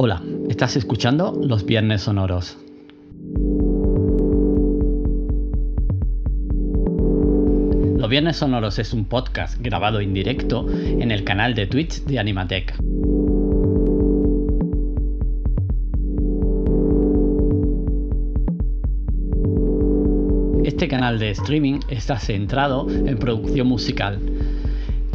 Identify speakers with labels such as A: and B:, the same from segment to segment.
A: Hola, estás escuchando Los Viernes Sonoros. Los Viernes Sonoros es un podcast grabado en directo en el canal de Twitch de Animatech. Este canal de streaming está centrado en producción musical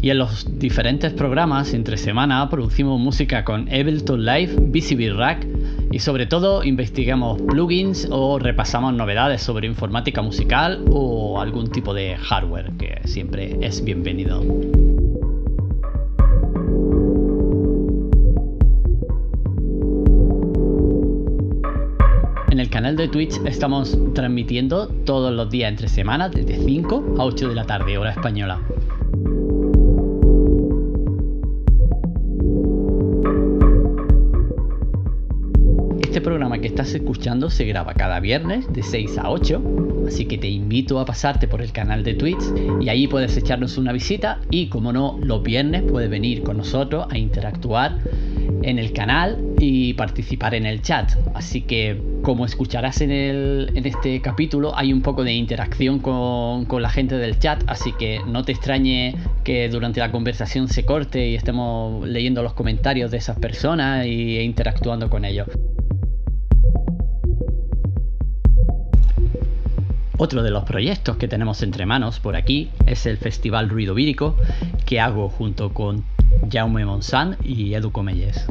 A: y en los diferentes programas entre semana producimos música con Ableton Live, BCB Rack y sobre todo investigamos plugins o repasamos novedades sobre informática musical o algún tipo de hardware que siempre es bienvenido. En el canal de Twitch estamos transmitiendo todos los días entre semanas desde 5 a 8 de la tarde, hora española. Este programa que estás escuchando se graba cada viernes de 6 a 8, así que te invito a pasarte por el canal de Twitch y ahí puedes echarnos una visita y como no, los viernes puedes venir con nosotros a interactuar en el canal y participar en el chat. Así que como escucharás en, el, en este capítulo hay un poco de interacción con, con la gente del chat, así que no te extrañe que durante la conversación se corte y estemos leyendo los comentarios de esas personas e interactuando con ellos. Otro de los proyectos que tenemos entre manos por aquí es el Festival Ruido Vírico que hago junto con Jaume Monsan y Edu Comelles.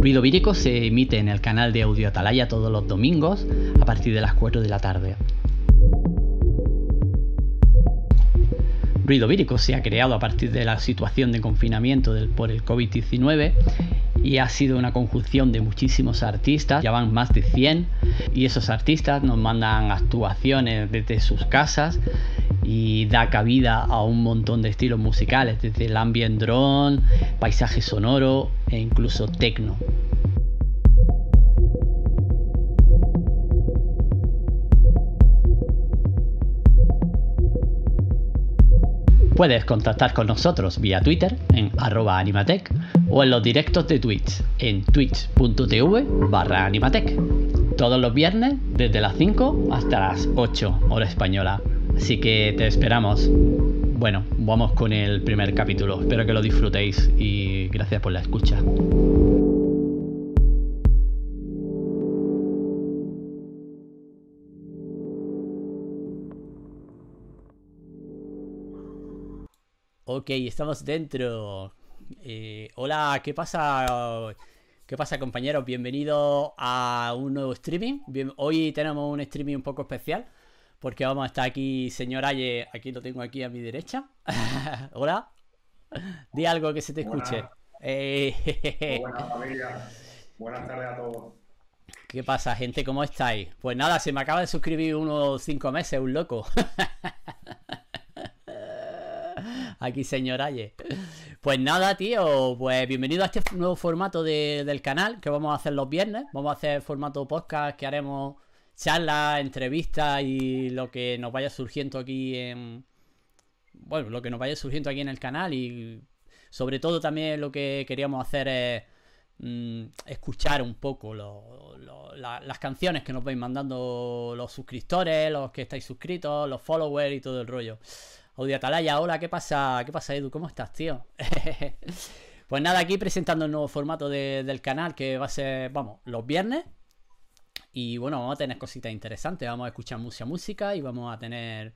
A: Ruido Vírico se emite en el canal de Audio Atalaya todos los domingos a partir de las 4 de la tarde. Ruido Vírico se ha creado a partir de la situación de confinamiento por el COVID-19 y ha sido una conjunción de muchísimos artistas, ya van más de 100 y esos artistas nos mandan actuaciones desde sus casas y da cabida a un montón de estilos musicales, desde el ambient drone, paisaje sonoro e incluso techno. Puedes contactar con nosotros vía Twitter en arroba animatec o en los directos de Twitch en twitch.tv barra animatec. Todos los viernes desde las 5 hasta las 8 hora española. Así que te esperamos. Bueno, vamos con el primer capítulo. Espero que lo disfrutéis y gracias por la escucha. Ok, estamos dentro. Eh, hola, ¿qué pasa? ¿Qué pasa compañeros? Bienvenidos a un nuevo streaming. Bien, hoy tenemos un streaming un poco especial porque vamos a estar aquí, señor Aye, aquí lo tengo aquí a mi derecha. hola. Di algo que se te escuche.
B: Eh, buenas familia. Buenas tardes a todos.
A: ¿Qué pasa, gente? ¿Cómo estáis? Pues nada, se me acaba de suscribir unos cinco meses, un loco. Aquí, señor Aye. Pues nada, tío, pues bienvenido a este nuevo formato de, del canal que vamos a hacer los viernes. Vamos a hacer formato podcast que haremos charlas, entrevistas y lo que nos vaya surgiendo aquí en... Bueno, lo que nos vaya surgiendo aquí en el canal y sobre todo también lo que queríamos hacer es mmm, escuchar un poco lo, lo, la, las canciones que nos vais mandando los suscriptores, los que estáis suscritos, los followers y todo el rollo. Audio Atalaya, hola, ¿qué pasa? ¿Qué pasa, Edu? ¿Cómo estás, tío? pues nada, aquí presentando el nuevo formato de, del canal que va a ser, vamos, los viernes. Y bueno, vamos a tener cositas interesantes. Vamos a escuchar mucha música y vamos a tener,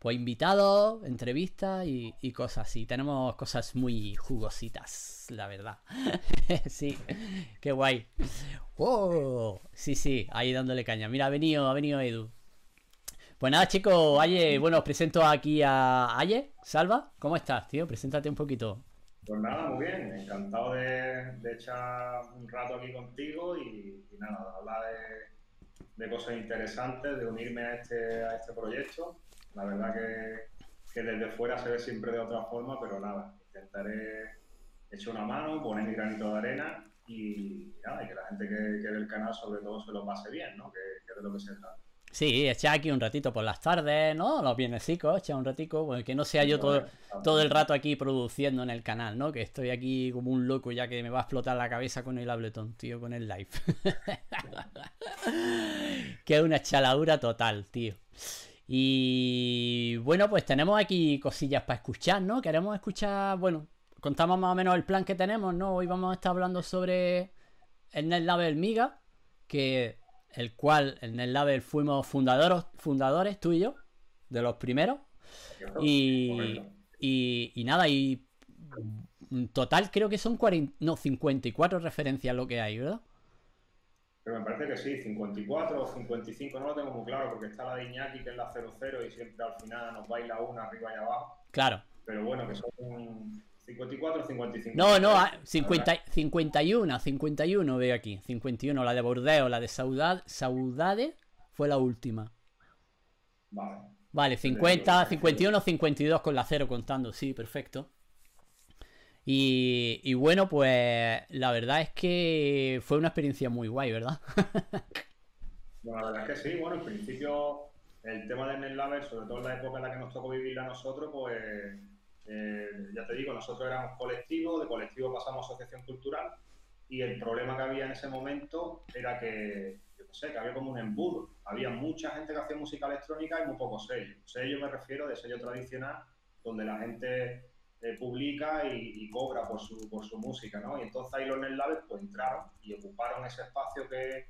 A: pues, invitados, entrevistas y, y cosas así. Tenemos cosas muy jugositas, la verdad. sí, qué guay. ¡Oh! Sí, sí, ahí dándole caña. Mira, ha venido, ha venido Edu. Pues nada, chicos, Aye, bueno, os presento aquí a Aye, Salva. ¿Cómo estás, tío? Preséntate un poquito.
B: Pues nada, muy bien. Encantado de, echar un rato aquí contigo y, nada, de hablar de, cosas interesantes, de unirme a este, a este proyecto. La verdad que, que, desde fuera se ve siempre de otra forma, pero nada, intentaré echar una mano, poner mi granito de arena y, y nada, y que la gente que, que ve el canal sobre todo se lo pase bien, ¿no? Que, que es de lo que se trata.
A: Sí, echar aquí un ratito por las tardes, ¿no? Los chicos, echar un ratito, pues que no sea yo todo, todo el rato aquí produciendo en el canal, ¿no? Que estoy aquí como un loco ya que me va a explotar la cabeza con el Ableton, tío, con el live. que es una chaladura total, tío. Y bueno, pues tenemos aquí cosillas para escuchar, ¿no? Queremos escuchar, bueno, contamos más o menos el plan que tenemos, ¿no? Hoy vamos a estar hablando sobre el NetLabel Miga, que el cual en el Label fuimos fundadores, fundadores, tú y yo, de los primeros. Y, y, nada, y total creo que son 40, no, 54 referencias lo que hay, ¿verdad?
B: Pero me parece que sí, 54 o 55, no lo tengo muy claro, porque está la de Iñaki, que es la 00, y siempre al final nos baila una arriba y abajo.
A: Claro.
B: Pero bueno, que son 54 o 55.
A: No, no, 50, 51, 51 veo aquí. 51, la de Bordeo, la de Saudade, Saudade fue la última.
B: Vale.
A: Vale, 50, 51, 52 con la 0 contando, sí, perfecto. Y, y, bueno, pues la verdad es que fue una experiencia muy guay, ¿verdad?
B: bueno, la verdad es que sí, bueno, en principio el tema de NetLaber, sobre todo en la época en la que nos tocó vivir a nosotros, pues eh, ya te digo, nosotros éramos colectivo, de colectivo pasamos a asociación cultural y el problema que había en ese momento era que, yo sé, que había como un embudo. Había mucha gente que hacía música electrónica y muy pocos sellos. Sello me refiero de sello tradicional, donde la gente eh, publica y, cobra por su, por su música, ¿no? Y entonces ahí los NetLabs pues entraron y ocuparon ese espacio que,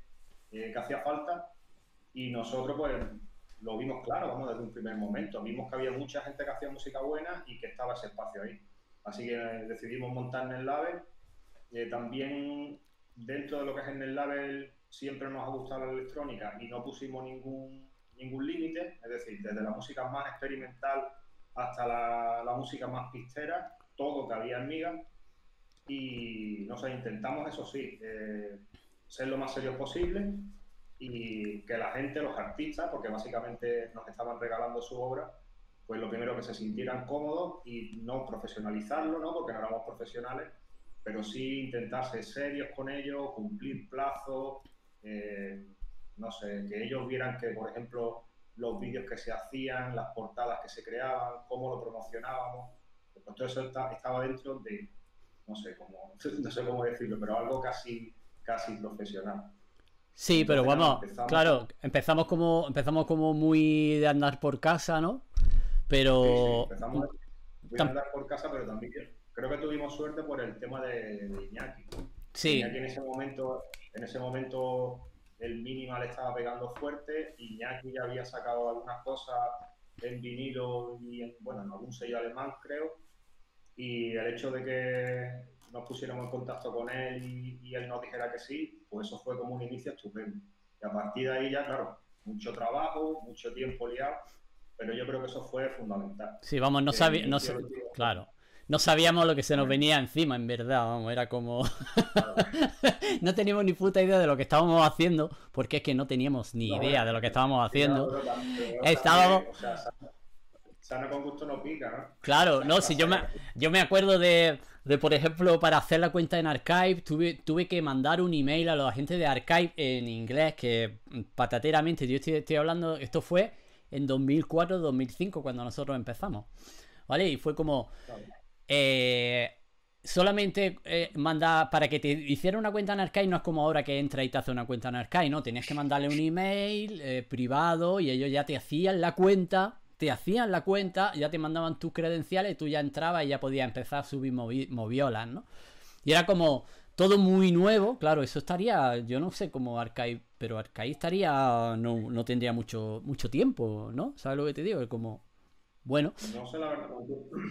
B: eh, que hacía falta y nosotros pues lo vimos claro, vamos, desde un primer momento. Vimos que había mucha gente que hacía música buena y que estaba ese espacio ahí. Así que eh, decidimos montar en el label. Eh, también dentro de lo que es en el label siempre nos ha gustado la electrónica y no pusimos ningún, ningún límite, es decir, desde la música más experimental hasta la, música más pistera, todo cabía en miga. Y no sé, intentamos eso sí, eh, ser lo más serios posible y que la gente, los artistas, porque básicamente nos estaban regalando su obra, pues lo primero que se sintieran cómodos y no profesionalizarlo, ¿no? porque no éramos profesionales, pero sí intentar ser serios con ellos, cumplir plazos, eh, no sé, que ellos vieran que, por ejemplo, los vídeos que se hacían, las portadas que se creaban, cómo lo promocionábamos, pues todo eso estaba dentro de, no sé cómo, no sé cómo decirlo, pero algo casi, casi profesional.
A: Sí, pero vamos, claro, empezamos como empezamos como muy de andar por casa, ¿no? Pero
B: empezamos de andar por casa, pero también creo que tuvimos suerte por el tema de, Iñaki.
A: Sí.
B: Iñaki en ese momento, en ese momento el minimal estaba pegando fuerte, Iñaki ya había sacado algunas cosas en vinilo y en, bueno, en algún sello alemán, creo. Y el hecho de que nos pusiéramos en contacto con él y, él nos dijera que sí, pues eso fue como un inicio estupendo. Y a partir de ahí ya, claro, mucho trabajo, mucho tiempo liado, pero yo creo que eso fue fundamental.
A: Sí, vamos, no sabíamos, claro, no sabíamos lo que se nos venía encima, en verdad, vamos, era como... no teníamos ni puta idea de lo que estábamos haciendo, porque es que no teníamos ni idea de lo que estábamos haciendo. Estábamos...
B: Sana con gusto no pica, ¿no?
A: Claro, no, si yo me, yo me acuerdo de, de, por ejemplo, para hacer la cuenta en Archive, tuve, tuve que mandar un email a los agentes de Archive en inglés, que patateramente, yo estoy, hablando, esto fue en 2004-2005 cuando nosotros empezamos, ¿vale? Y fue como... Eh, solamente eh, manda para que te hiciera una cuenta en Archive no es como ahora que entra y te hace una cuenta en Archive, no, tenías que mandarle un email eh, privado y ellos ya te hacían la cuenta te hacían la cuenta, ya te mandaban tus credenciales y tú ya entrabas y ya podías empezar a subir moviolas, ¿no? Y era como todo muy nuevo, claro, eso estaría, yo no sé cómo Arcai, pero Arcai estaría, no, no tendría mucho, mucho tiempo, ¿no? ¿Sabes lo que te digo? Es como, bueno.
B: No sé la verdad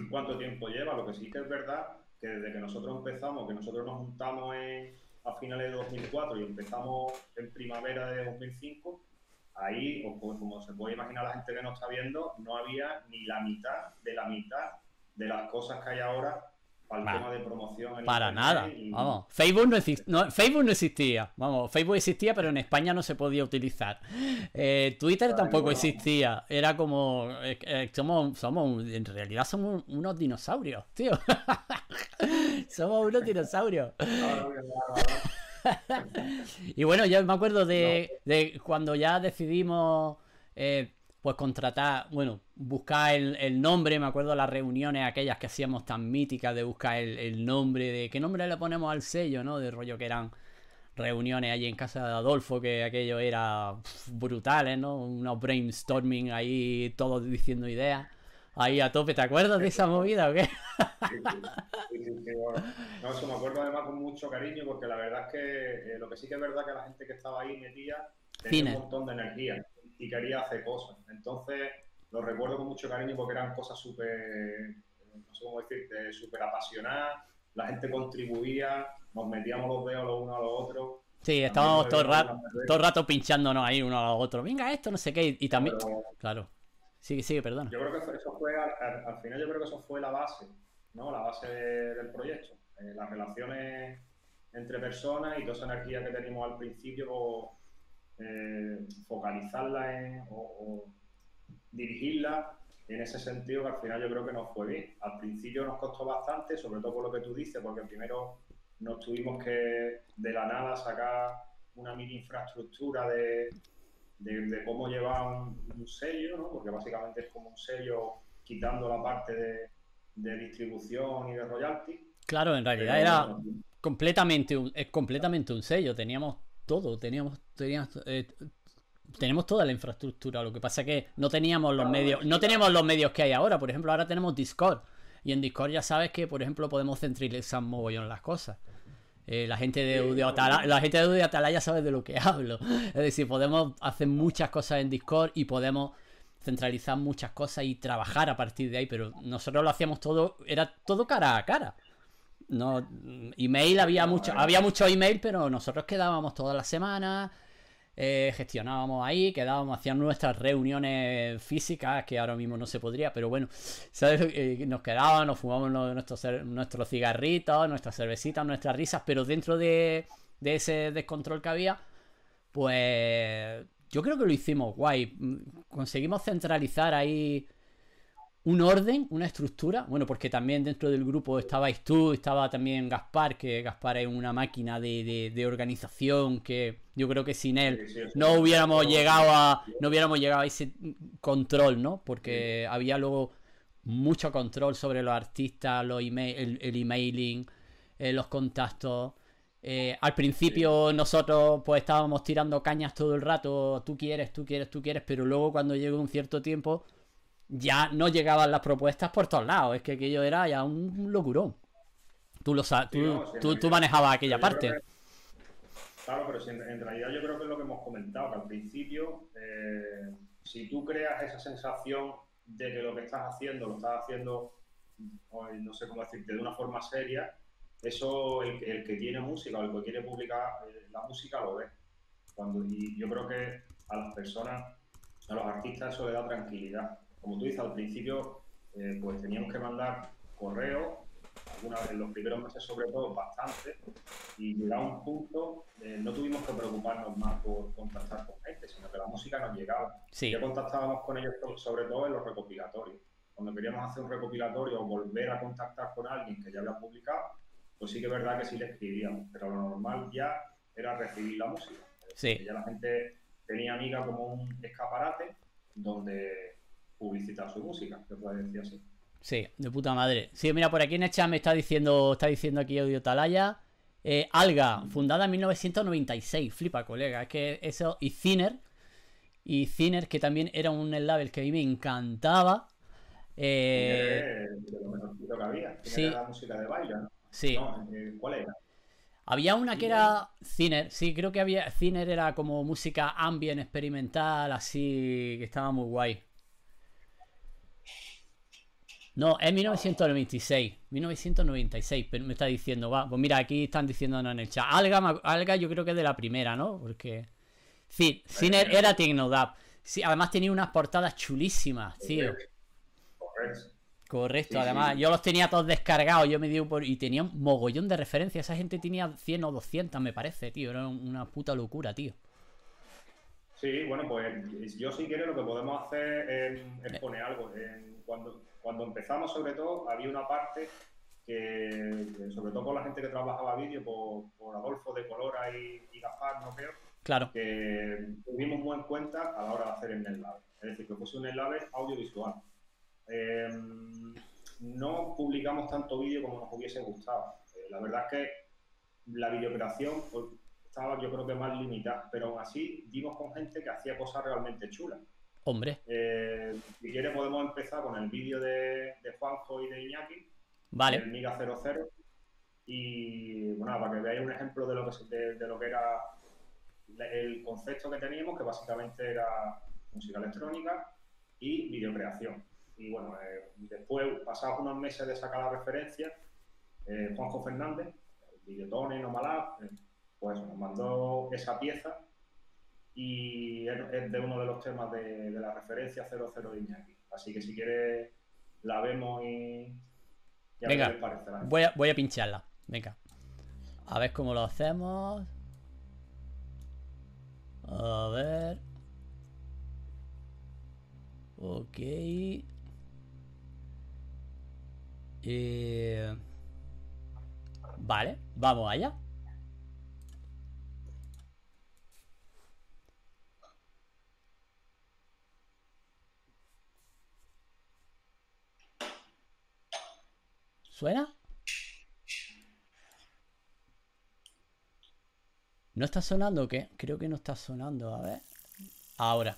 B: cuánto tiempo lleva, lo que sí que es verdad que desde que nosotros empezamos, que nosotros nos juntamos en, a finales de 2004 y empezamos en primavera de 2005, ahí, o como, se puede imaginar la gente que nos está viendo, no había ni la mitad de la mitad de las cosas que hay ahora para el tema de promoción.
A: para nada, vamos. Facebook no, Facebook no existía, vamos, Facebook existía, pero en España no se podía utilizar. Eh, Twitter tampoco existía, era como, eh, eh, somos, somos, en realidad somos unos dinosaurios, tío. somos unos dinosaurios. y bueno, yo me acuerdo de, cuando ya decidimos eh, pues contratar, bueno, buscar el, nombre, me acuerdo de las reuniones aquellas que hacíamos tan míticas de buscar el, nombre, de qué nombre le ponemos al sello, ¿no? De rollo que eran reuniones allí en casa de Adolfo, que aquello era brutales, ¿no? Unos brainstorming ahí, todos diciendo ideas. Ahí a tope, ¿te acuerdas de esa movida o qué?
B: Sí, sí, sí. No, eso me acuerdo además con mucho cariño, porque la verdad es que eh, lo que sí que es verdad que la gente que estaba ahí metía tenía un montón de energía y quería hacer cosas. Entonces, lo recuerdo con mucho cariño porque eran cosas súper, no sé cómo decirte, súper apasionadas. La gente contribuía, nos metíamos los dedos los unos a los otros.
A: Sí, estábamos todo el, rato, todo rato pinchándonos ahí uno a los otros. Venga, esto, no sé qué. Y, también. claro. Sigue, sigue, perdona.
B: Yo creo que eso fue, al, final yo creo que eso fue la base, ¿no? La base del proyecto. Eh, las relaciones entre personas y toda esa energía que teníamos al principio, eh, focalizarla en, o, dirigirla en ese sentido que al final yo creo que nos fue bien. Al principio nos costó bastante, sobre todo por lo que tú dices, porque primero nos tuvimos que de la nada sacar una mini infraestructura de, de, cómo llevar un, sello, ¿no? porque básicamente es como un sello quitando la parte de, distribución y de royalty.
A: Claro, en realidad era completamente un, es completamente un sello, teníamos todo, teníamos, teníamos eh, tenemos toda la infraestructura, lo que pasa es que no teníamos los medios, no teníamos los medios que hay ahora, por ejemplo, ahora tenemos Discord y en Discord ya sabes que, por ejemplo, podemos centralizar mogollón las cosas. Eh, la gente de Audio Atalaya, la gente de Atalaya sabe de lo que hablo. Es decir, podemos hacer muchas cosas en Discord y podemos centralizar muchas cosas y trabajar a partir de ahí, pero nosotros lo hacíamos todo, era todo cara a cara. No, email había mucho, había mucho email, pero nosotros quedábamos todas las semanas, eh, gestionábamos ahí, quedábamos, hacíamos nuestras reuniones físicas, que ahora mismo no se podría, pero bueno, ¿sabes? Eh, nos quedábamos, nos fumábamos nuestros, nuestros cigarritos, nuestras cervecitas, nuestras risas, pero dentro de, de ese descontrol que había, pues yo creo que lo hicimos guay. Conseguimos centralizar ahí un orden, una estructura. Bueno, porque también dentro del grupo estabais tú, estaba también Gaspar, que Gaspar es una máquina de, organización que yo creo que sin él no hubiéramos llegado a no hubiéramos llegado a ese control, ¿no? Porque había luego mucho control sobre los artistas, los email, el, emailing, eh, los contactos. Eh, al principio nosotros pues estábamos tirando cañas todo el rato, tú quieres, tú quieres, tú quieres, pero luego cuando llegó un cierto tiempo ya no llegaban las propuestas por todos lados. Es que aquello era ya un locurón. Tú, lo sabes, tú, tú, manejabas aquella parte.
B: claro, pero en, realidad yo creo que es lo que hemos comentado, que al principio, eh, si tú creas esa sensación de que lo que estás haciendo lo estás haciendo, no sé cómo decirte, de una forma seria, eso el, que tiene música o el que quiere publicar eh, la música lo ve. Cuando, y yo creo que a las personas, a los artistas eso le da tranquilidad como tú dices, al principio eh, pues teníamos que mandar correo, algunas en los primeros meses sobre todo bastante, y llegaba un punto, eh, no tuvimos que preocuparnos más por contactar con gente, sino que la música nos llegaba. Sí. Ya contactábamos con ellos sobre todo en los recopilatorios. Cuando queríamos hacer un recopilatorio o volver a contactar con alguien que ya había publicado, pues sí que es verdad que sí le escribíamos, pero lo normal ya era recibir la música.
A: Sí.
B: Ya la gente tenía amiga como un escaparate donde publicitar su música, se puede decir así.
A: Sí, de puta madre. Sí, mira, por aquí en el chat me está diciendo, está diciendo aquí Audio Talaya. Eh, Alga, fundada en 1996. Flipa, colega. Es que eso. Y Ciner. Y Ciner, que también era un label que a mí me encantaba.
B: Eh... De lo mejorcito que había. Sí. Era la música de baile, ¿no?
A: Sí.
B: Eh, ¿Cuál era?
A: Había una que era Ciner, sí, creo que había. Ciner era como música ambient experimental, así, que estaba muy guay. No, es 1996. 1996, pero me está diciendo, va. Pues mira, aquí están diciéndonos en el chat. Alga, Alga yo creo que es de la primera, ¿no? Porque. Sí, Ciner era Tecnodap. Sí, además tenía unas portadas chulísimas, tío. Correcto. Correcto, además, yo los tenía todos descargados, yo me dio por... Y tenía un mogollón de referencias, esa gente tenía 100 o 200, me parece, tío, era una puta locura, tío.
B: Sí, bueno, pues yo si quieres lo que podemos hacer es, poner algo. cuando, cuando empezamos, sobre todo, había una parte que, sobre todo por la gente que trabajaba vídeo, por, Adolfo de Colora y, y Gaspar, no creo,
A: Claro.
B: que tuvimos muy en cuenta a la hora de hacer el NetLab. Es decir, que fuese un NetLab audiovisual. Eh, no publicamos tanto vídeo como nos hubiese gustado. Eh, la verdad es que la videocreación estaba yo creo que más limitada, pero aún así dimos con gente que hacía cosas realmente chulas.
A: Hombre,
B: Eh, si quieres podemos empezar con el vídeo de, de Juanjo y de Iñaki, el
A: vale.
B: Miga 00. Y bueno, para que veáis un ejemplo de lo que, de, de lo que era el concepto que teníamos, que básicamente era música electrónica y videocreación. Y bueno, eh, después, pasados unos meses de sacar la referencia, eh, Juanjo Fernández, Videotone, No Malab, eh, pues nos mandó esa pieza y es de uno de los temas de, de la referencia 00 de Iñaki. Así que si quieres la vemos y, y a ver
A: Venga.
B: qué les parecerá.
A: Voy a, voy a pincharla. Venga. A ver cómo lo hacemos. A ver. Ok. Eh, Vale, vamos allá. ¿Suena? ¿No está sonando o qué? Creo que no está sonando, a ver. Ahora.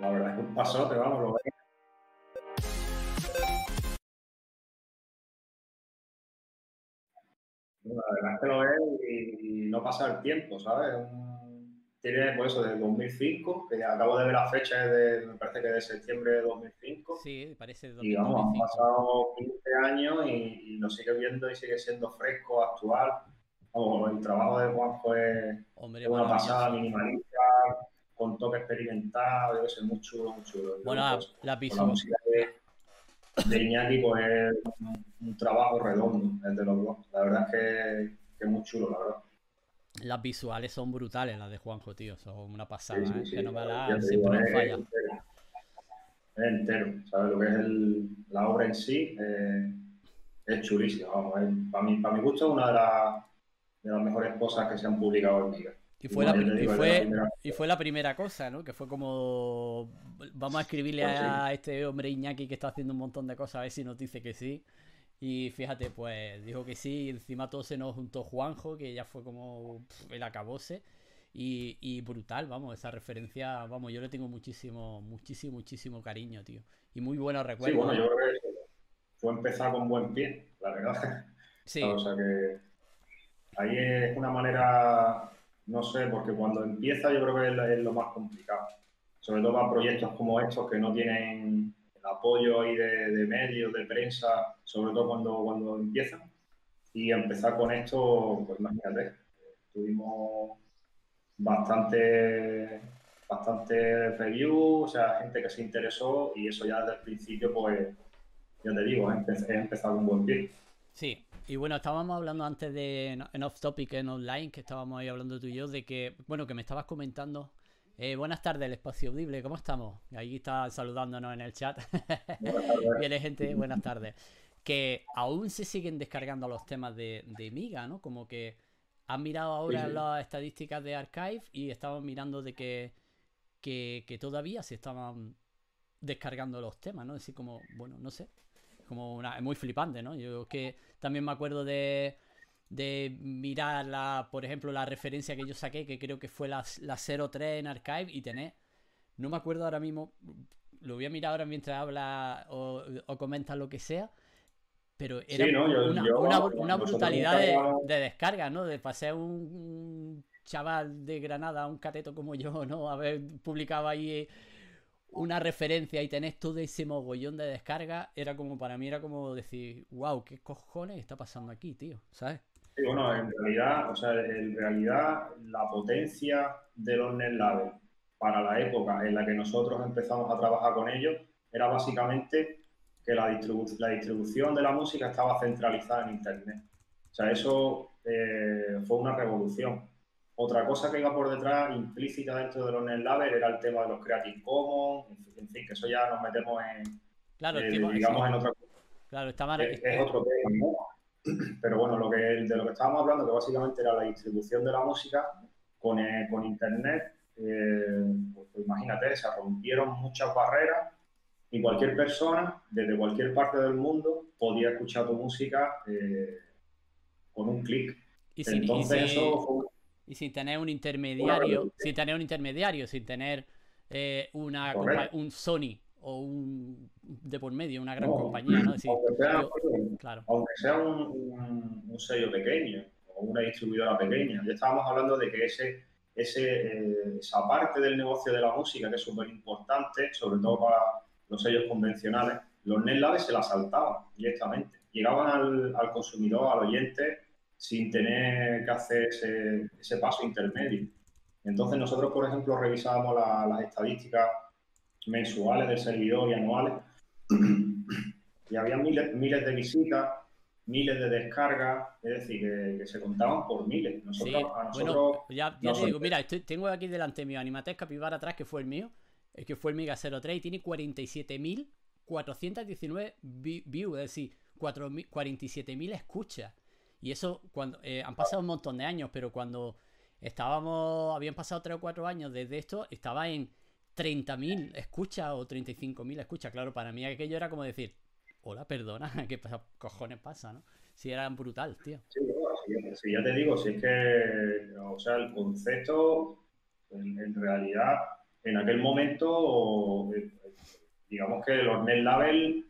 B: La verdad es que un pasote, vamos, lo ves. La verdad es que lo ves y, no pasa el tiempo, ¿sabes? tiene, pues eso, desde 2005, que acabo de ver la fecha, de, me parece que de septiembre de 2005.
A: Sí, parece de
B: 2005. Y vamos, han pasado 15 años y, lo sigue viendo y sigue siendo fresco, actual. Vamos, el trabajo de Juanjo es, una pasada minimalista, con toque experimental, debe ser muy chulo, muy chulo.
A: Bueno, la, la,
B: la música de, de Iñaki pues es un, trabajo redondo entre los dos. La verdad es que, que, es muy chulo, la verdad.
A: Las visuales son brutales, las de Juanjo, tío. Son una pasada, ¿eh? que no me la siempre no falla.
B: Es entero, ¿sabes? Lo que es el, la obra en sí eh, es chulísima. Vamos, para, mí, para mi gusto es una de, las de las mejores cosas que se han publicado en vida.
A: Y fue, la, y, fue, y fue, la, primera cosa, ¿no? Que fue como, vamos a escribirle pues a este hombre Iñaki que está haciendo un montón de cosas a ver si nos dice que sí. Y fíjate, pues dijo que sí, y encima todo se nos juntó Juanjo, que ya fue como el acabose. Y, y, brutal, vamos, esa referencia, vamos, yo le tengo muchísimo, muchísimo, muchísimo cariño, tío. Y muy buenos recuerdos.
B: Sí, bueno, yo creo que fue empezar con buen pie, la verdad.
A: Sí.
B: o sea que ahí es una manera no sé, porque cuando empieza yo creo que es, lo más complicado. Sobre todo para proyectos como estos que no tienen el apoyo ahí de, medios, de prensa, sobre todo cuando, cuando empiezan. Y empezar con esto, pues imagínate, tuvimos bastante, bastante review, o sea, gente que se interesó y eso ya desde el principio, pues, ya te digo, es empezar un buen pie.
A: Sí, y bueno, estábamos hablando antes de en off topic, en online, que estábamos ahí hablando tú y yo, de que, bueno, que me estabas comentando. Eh, buenas tardes, el espacio audible, ¿cómo estamos? Ahí está saludándonos en el chat. Viene gente, buenas tardes. Que aún se siguen descargando los temas de, de Miga, ¿no? Como que han mirado ahora las estadísticas de Archive y estamos mirando de que, que, que todavía se estaban descargando los temas, ¿no? Así como, bueno, no sé, como una, es muy flipante, ¿no? Yo que también me acuerdo de, de mirar, la, por ejemplo, la referencia que yo saqué, que creo que fue la, la 03 en Archive, y tener, no me acuerdo ahora mismo, lo voy a mirar ahora mientras habla o, o comenta lo que sea, pero era una, una, brutalidad de, descarga, ¿no? De pasar un, chaval de Granada, un cateto como yo, ¿no? A ver, publicaba ahí una referencia y tenés todo ese mogollón de descarga, era como para mí era como decir, wow, ¿qué cojones está pasando aquí, tío? ¿Sabes?
B: Sí, bueno, en realidad, o sea, en realidad la potencia de los NetLabel para la época en la que nosotros empezamos a trabajar con ellos era básicamente que la, la distribución de la música estaba centralizada en Internet. O sea, eso eh, fue una revolución. Otra cosa que iba por detrás, implícita dentro de los NetLabel, era el tema de los Creative Commons, en fin, que eso ya nos metemos en,
A: claro,
B: eh, digamos, en otra
A: Claro, está
B: es, es, otro tema, Pero bueno, lo que, de lo que estábamos hablando, que básicamente era la distribución de la música con, eh, con Internet, eh, pues, pues, imagínate, se rompieron muchas barreras y cualquier persona, desde cualquier parte del mundo, podía escuchar tu música con un clic. Entonces eso fue
A: y sin tener un intermediario, sin tener un intermediario, sin tener eh, una un Sony o un de por medio, una gran compañía, ¿no?
B: aunque, sea, un, sello pequeño o una distribuidora pequeña, ya estábamos hablando de que ese, ese, eh, esa parte del negocio de la música, que es súper importante, sobre todo para los sellos convencionales, los NetLabs se la saltaban directamente. Llegaban al, al consumidor, al oyente, sin tener que hacer ese, paso intermedio. Entonces nosotros, por ejemplo, revisábamos las estadísticas mensuales del servidor y anuales y había miles, miles de visitas, miles de descargas, es decir, que, se contaban por miles.
A: Nosotros, bueno, ya, te digo, mira, tengo aquí delante mío Animatex Capibara atrás, que fue el mío, que fue el Mega 03 y tiene 47.419 views, es decir, 47.000 escuchas. Y eso, cuando eh, han pasado un montón de años, pero cuando estábamos, habían pasado 3 o 4 años desde esto, estaba en 30.000 escuchas o 35.000 escuchas. Claro, para mí aquello era como decir, hola, perdona, ¿qué cojones pasa, no? Si era brutal, tío.
B: Sí, ya te digo, si es que, o sea, el concepto en, realidad en aquel momento, eh, digamos que los net label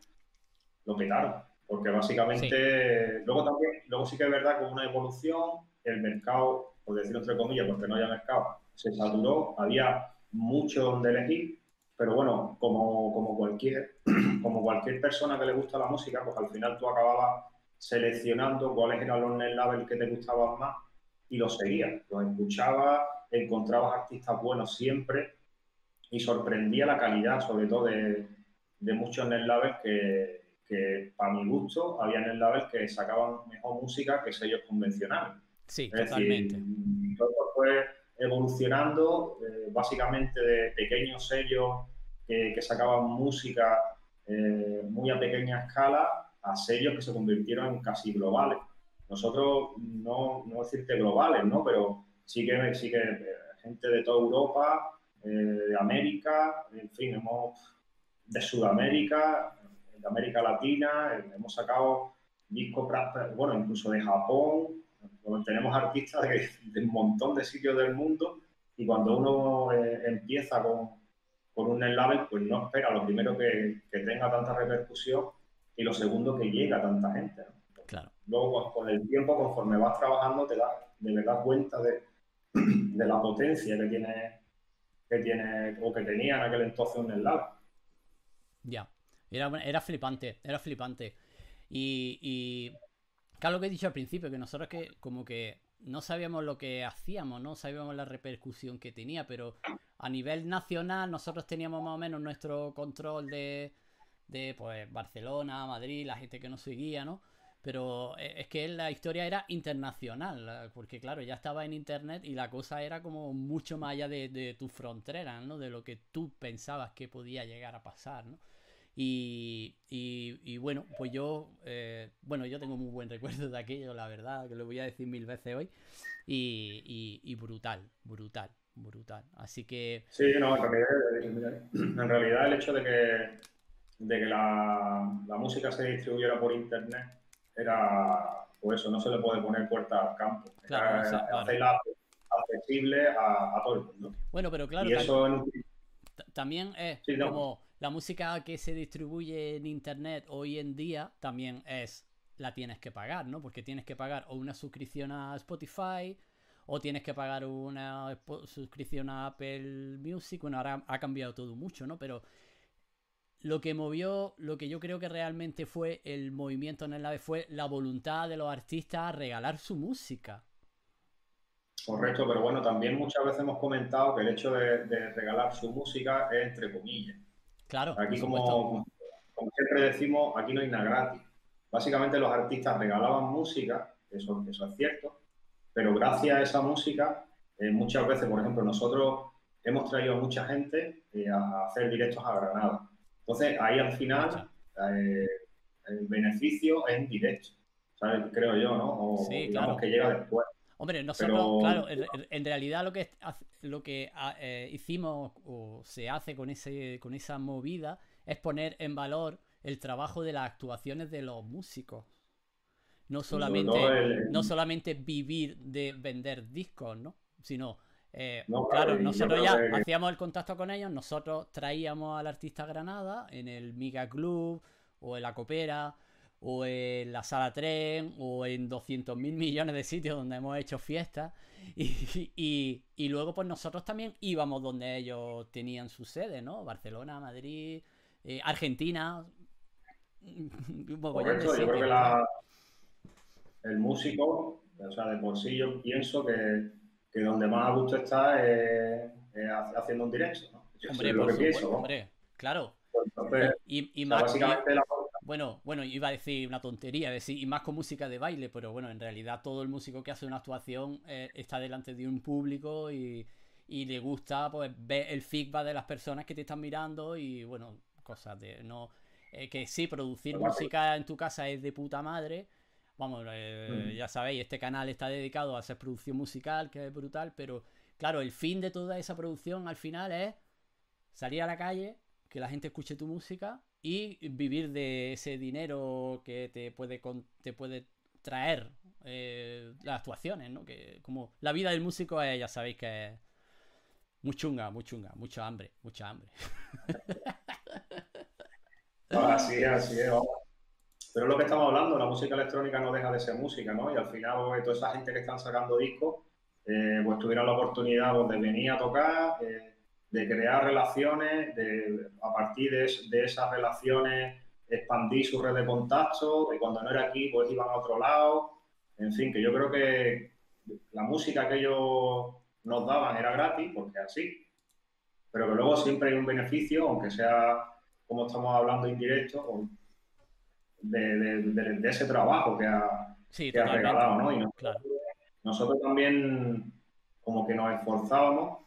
B: lo petaron, porque básicamente, luego también, luego sí que es verdad que con una evolución, el mercado, por decirlo entre comillas, porque no había mercado, se saturó, había mucho donde elegir, pero bueno, como, como, cualquier, como cualquier persona que le gusta la música, pues al final tú acababas seleccionando cuáles eran los net label que te gustaban más y los seguías, los escuchabas, encontrabas artistas buenos siempre y sorprendía la calidad, sobre todo de, de muchos net labels que, que, para mi gusto, había net labels que sacaban mejor música que sellos convencionales.
A: Sí, totalmente.
B: todo fue evolucionando, eh, básicamente de pequeños sellos que, que sacaban música eh, muy a pequeña escala a sellos que se convirtieron en casi globales. Nosotros, no, no decirte globales, ¿no? Pero sí que, sí que eh, gente de toda Europa, eh, de América, en fin, hemos de Sudamérica, de América Latina, eh, hemos sacado discos, bueno, incluso de Japón, tenemos artistas de, un montón de sitios del mundo y cuando uno empieza con, con un label, pues no espera lo primero que, que, tenga tanta repercusión y lo segundo que llega a tanta gente.
A: Claro.
B: Luego, con el tiempo, conforme vas trabajando, te das de verdad cuenta de, de la potencia que tiene, que tiene o que tenía en aquel entonces un enlace.
A: Ya, era, era flipante, era flipante. Y, y claro lo que he dicho al principio, que nosotros que como que no sabíamos lo que hacíamos, no sabíamos la repercusión que tenía, pero a nivel nacional nosotros teníamos más o menos nuestro control de, de pues Barcelona, Madrid, la gente que nos seguía, ¿no? Pero eh, es que la historia era internacional, porque claro, ya estaba en internet y la cosa era como mucho más allá de, de tus fronteras, ¿no? De lo que tú pensabas que podía llegar a pasar, ¿no? Y, y, bueno, pues yo, eh, bueno, yo tengo muy buen recuerdo de aquello, la verdad, que lo voy a decir mil veces hoy. Y, y brutal, brutal, brutal. Así que...
B: Sí, no, en realidad, en realidad el hecho de que, de que la, la música se distribuyera por internet era, pues eso, no se le puede poner puerta al campo. Claro, Hacerla accesible a, todo el mundo.
A: Bueno, pero claro, eso también es como la música que se distribuye en internet hoy en día también es la tienes que pagar, ¿no? Porque tienes que pagar o una suscripción a Spotify o tienes que pagar una suscripción a Apple Music. Bueno, ahora ha cambiado todo mucho, ¿no? Pero lo que movió, lo que yo creo que realmente fue el movimiento en el AVE fue la voluntad de los artistas a regalar su música.
B: Correcto, pero bueno, también muchas veces hemos comentado que el hecho de, regalar su música es entre comillas.
A: Claro.
B: Aquí, como, siempre decimos, aquí no hay nada gratis. Básicamente los artistas regalaban música, eso, eso es cierto, pero gracias a esa música, eh, muchas veces, por ejemplo, nosotros hemos traído a mucha gente eh, a hacer directos a Granada entonces, ahí al final, eh, el beneficio es directo, ¿sabes? Creo yo, ¿no? O
A: sí,
B: digamos que llega después.
A: Hombre, nosotros, claro, en, realidad lo que, lo que ah, eh, hicimos o se hace con, ese, con esa movida es poner en valor el trabajo de las actuaciones de los músicos. No solamente, no solamente vivir de vender discos, ¿no? Sino eh, claro, nosotros ya hacíamos el contacto con ellos, nosotros traíamos al artista Granada en el Miga Club o en la Copera o en la Sala Tren o en 200 mil millones de sitios donde hemos hecho fiestas y, luego pues nosotros también íbamos donde ellos tenían su sede, ¿no? Barcelona, Madrid, eh, Argentina.
B: Correcto, yo creo que la, el músico, o sea, de por sí yo pienso que que donde más a gusto está es, haciendo un directo. ¿no?
A: hombre, por supuesto, hombre, claro.
B: Pues
A: y, más bueno, bueno, iba a decir una tontería, decir, y más con música de baile, pero bueno, en realidad todo el músico que hace una actuación eh, está delante de un público y, le gusta pues ver el feedback de las personas que te están mirando y bueno, cosas de no eh, que sí, producir música en tu casa es de puta madre, Vamos, eh, ya sabéis, este canal está dedicado a hacer producción musical, que es brutal, pero claro, el fin de toda esa producción al final es salir a la calle, que la gente escuche tu música y vivir de ese dinero que te puede, te puede traer eh, las actuaciones, ¿no? Que como la vida del músico es, ya sabéis que muy chunga, muy chunga, mucho hambre, mucha hambre.
B: así es, así es. Pero es lo que estamos hablando, la música electrónica no deja de ser música, ¿no? Y al final, pues, toda esa gente que están sacando discos, eh, pues tuvieron la oportunidad pues, de venir a tocar, eh, de crear relaciones, de a partir de, de, esas relaciones expandir su red de contactos, y cuando no era aquí, pues iban a otro lado. En fin, que yo creo que la música que ellos nos daban era gratis, porque así, pero que luego siempre hay un beneficio, aunque sea como estamos hablando indirecto, de, de, ese trabajo que ha, que ha regalado, ¿no? Y nosotros, también como que nos esforzábamos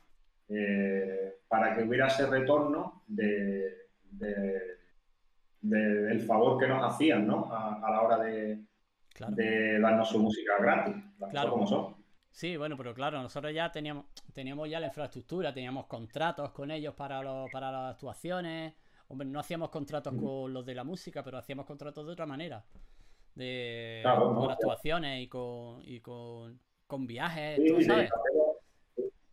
B: eh, para que hubiera ese retorno de, del favor que nos hacían, ¿no? A, la hora de, darnos su música gratis, claro. como son.
A: Sí, bueno, pero claro, nosotros ya teníamos, teníamos ya la infraestructura, teníamos contratos con ellos para, para las actuaciones. Hombre, no hacíamos contratos con los de la música, pero hacíamos contratos de otra manera. De, con actuaciones y con, y con, con viajes, sí, sabes?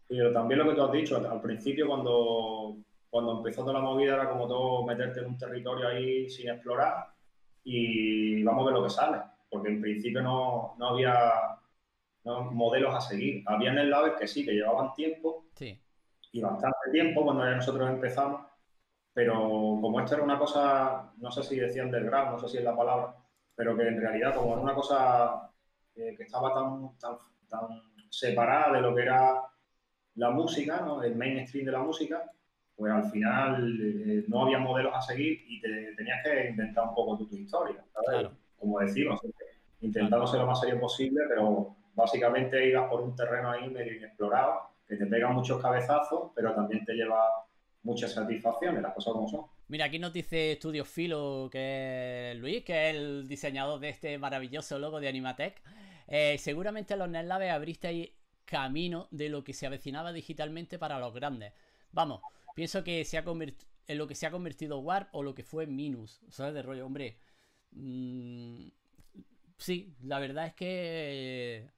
B: Pero también lo que tú has dicho, al principio cuando, cuando empezó toda la movida era como todo meterte en un territorio ahí sin explorar y vamos a ver lo que sale, porque en principio no, no había modelos a seguir. Había eslaves que sí, que llevaban tiempo y bastante tiempo cuando nosotros empezamos, pero como esto era una cosa, no sé si decían del grado, no sé si es la palabra, pero que en realidad como era una cosa eh, que estaba tan, tan, tan, separada de lo que era la música, ¿no? el mainstream de la música, pues al final eh, no había modelos a seguir y te tenías que inventar un poco tu, historia, Como decimos, intentando ser lo más serio posible, pero básicamente ibas por un terreno ahí medio inexplorado, que te pega muchos cabezazos, pero también te lleva muchas satisfacciones, las cosas como son.
A: Mira, aquí nos dice Estudio Filo, que es Luis, que es el diseñador de este maravilloso logo de Animatec. Eh, seguramente los NetLabs abristeis camino de lo que se avecinaba digitalmente para los grandes. Vamos, pienso que se ha en lo que se ha convertido Warp o lo que fue Minus. ¿Sabes? De rollo, hombre. Mm, sí, la verdad es que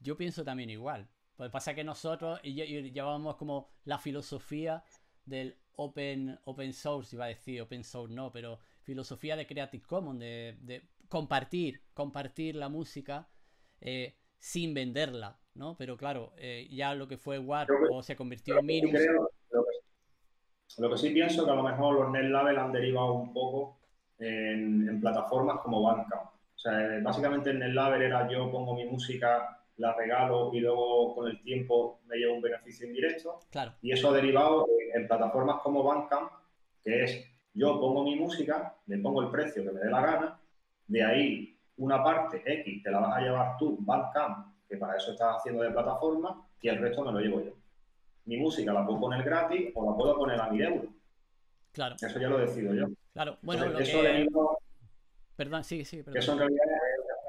A: yo pienso también igual. Pues pasa que nosotros llevábamos como la filosofía del open, open source, iba a decir open source no, pero filosofía de Creative Commons, de, compartir, compartir la música eh, sin venderla, ¿no? Pero claro, eh, ya lo que fue Warp o se convirtió en Minus.
B: lo, que, sí pienso es que a lo mejor los NetLabel han derivado un poco en, plataformas como Bandcamp. O sea, básicamente en NetLabel era yo pongo mi música la regalo y luego con el tiempo me llevo un beneficio indirecto.
A: Claro.
B: Y eso ha derivado en, plataformas como Bandcamp, que es yo pongo mi música, le pongo el precio que me dé la gana, de ahí una parte X te la vas a llevar tú, Bandcamp, que para eso estás haciendo de plataforma, y el resto me lo llevo yo. Mi música la puedo poner gratis o la puedo poner a mil euros.
A: Claro.
B: Eso ya lo decido yo.
A: Claro, bueno, lo
B: eso
A: que... Perdón, sí, sí.
B: Perdón. Eso en realidad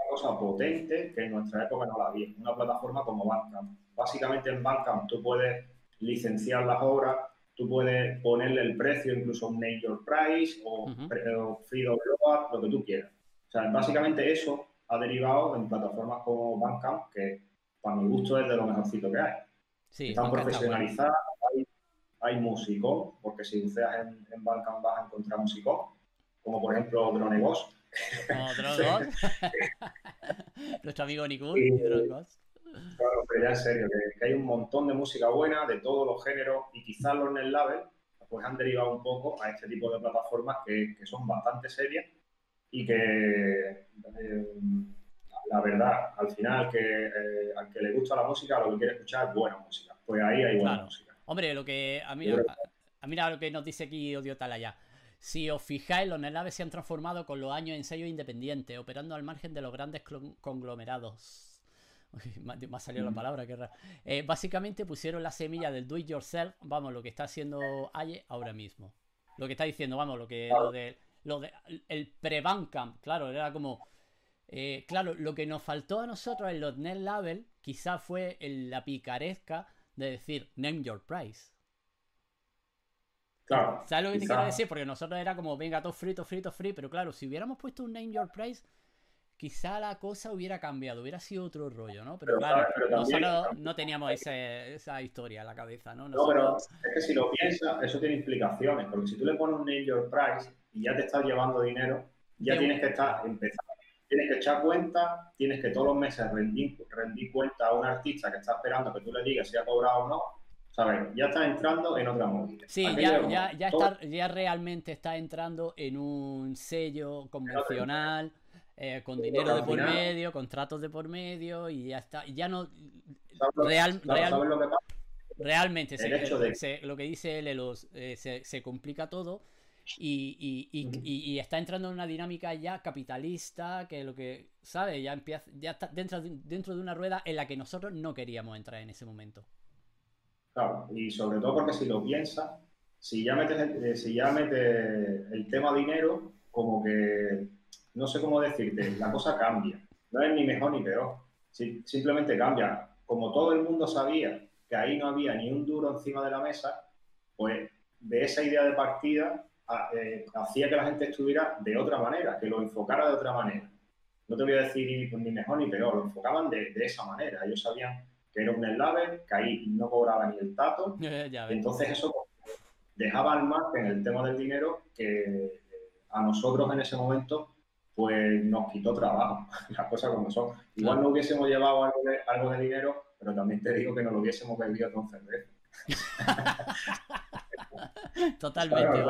B: cosa potente que en nuestra época no la había. Una plataforma como Bandcamp. Básicamente en Bandcamp tú puedes licenciar las obras, tú puedes ponerle el precio, incluso un your price o, free download, lo que tú quieras. O sea, básicamente eso ha derivado en plataformas como Bandcamp, que para mi gusto es de lo mejorcito que hay.
A: Sí,
B: Están profesionalizadas, hay, hay músicos, porque si buceas en, en Bandcamp vas a encontrar músicos, como por ejemplo Drone Boss,
A: otro Nuestro amigo Nikun
B: Claro, pero ya en serio, que, hay un montón de música buena de todos los géneros y quizás los NetLabel pues han derivado un poco a este tipo de plataformas que, son bastante serias y que eh, la verdad, al final, que eh, al que le gusta la música, lo que quiere escuchar es buena música. Pues ahí hay buena música.
A: Hombre, lo que a mí, a, mí lo que nos dice aquí Odio Talaya. Si os fijáis, los NetLabs se han transformado con los años en sellos independientes, operando al margen de los grandes conglomerados. me ha salido la palabra, qué raro. Eh, básicamente pusieron la semilla del do it yourself, vamos, lo que está haciendo Aye ahora mismo. Lo que está diciendo, vamos, lo que lo de, lo de el pre-Bandcamp, claro, era como eh, claro, lo que nos faltó a nosotros en los net label quizá fue la picaresca de decir name your price. ¿Sabes lo que te quiero decir? Porque nosotros era como, venga, todo free, todo free, todo free. Pero claro, si hubiéramos puesto un Name Your Price, quizá la cosa hubiera cambiado, hubiera sido otro rollo, ¿no? Pero, claro, nosotros no teníamos esa historia en la cabeza, ¿no?
B: No, pero es que si lo piensas, eso tiene implicaciones, porque si tú le pones un name your price y ya te estás llevando dinero, ya tienes que estar empezando, tienes que echar cuenta, tienes que todos los meses rendir, rendir cuenta a un artista que está esperando que tú le digas si ha cobrado o no, ¿sabes? Ya está entrando en otra movida.
A: Sí, ya, ya, ya, está, ya realmente está entrando en un sello convencional. Eh, con dinero de por medio, contratos de por medio y ya está. Ya no. Real, realmente, lo que dice Lelos, eh, se, se, complica todo y, y, está entrando en una dinámica ya capitalista que lo que, ¿sabe? Ya empieza, ya está dentro, dentro de una rueda en la que nosotros no queríamos entrar en ese momento.
B: Claro, y sobre todo porque si lo piensas, si ya metes, eh, si ya metes el tema dinero, como que no sé cómo decirte, la cosa cambia. No es ni mejor ni peor. simplemente cambia. Como todo el mundo sabía que ahí no había ni un duro encima de la mesa, pues de esa idea de partida eh, hacía que la gente estuviera de otra manera, que lo enfocara de otra manera. No te voy a decir ni mejor ni peor, lo enfocaban de, esa manera. Ellos sabían que era un eslave, que ahí no cobraba ni el tato. entonces eso dejaba al margen el tema del dinero que a nosotros en ese momento pues nos quitó trabajo, las cosas como son. Igual no hubiésemos llevado algo de, algo de dinero, pero también te digo que no lo hubiésemos bebido con cerveza.
A: Totalmente.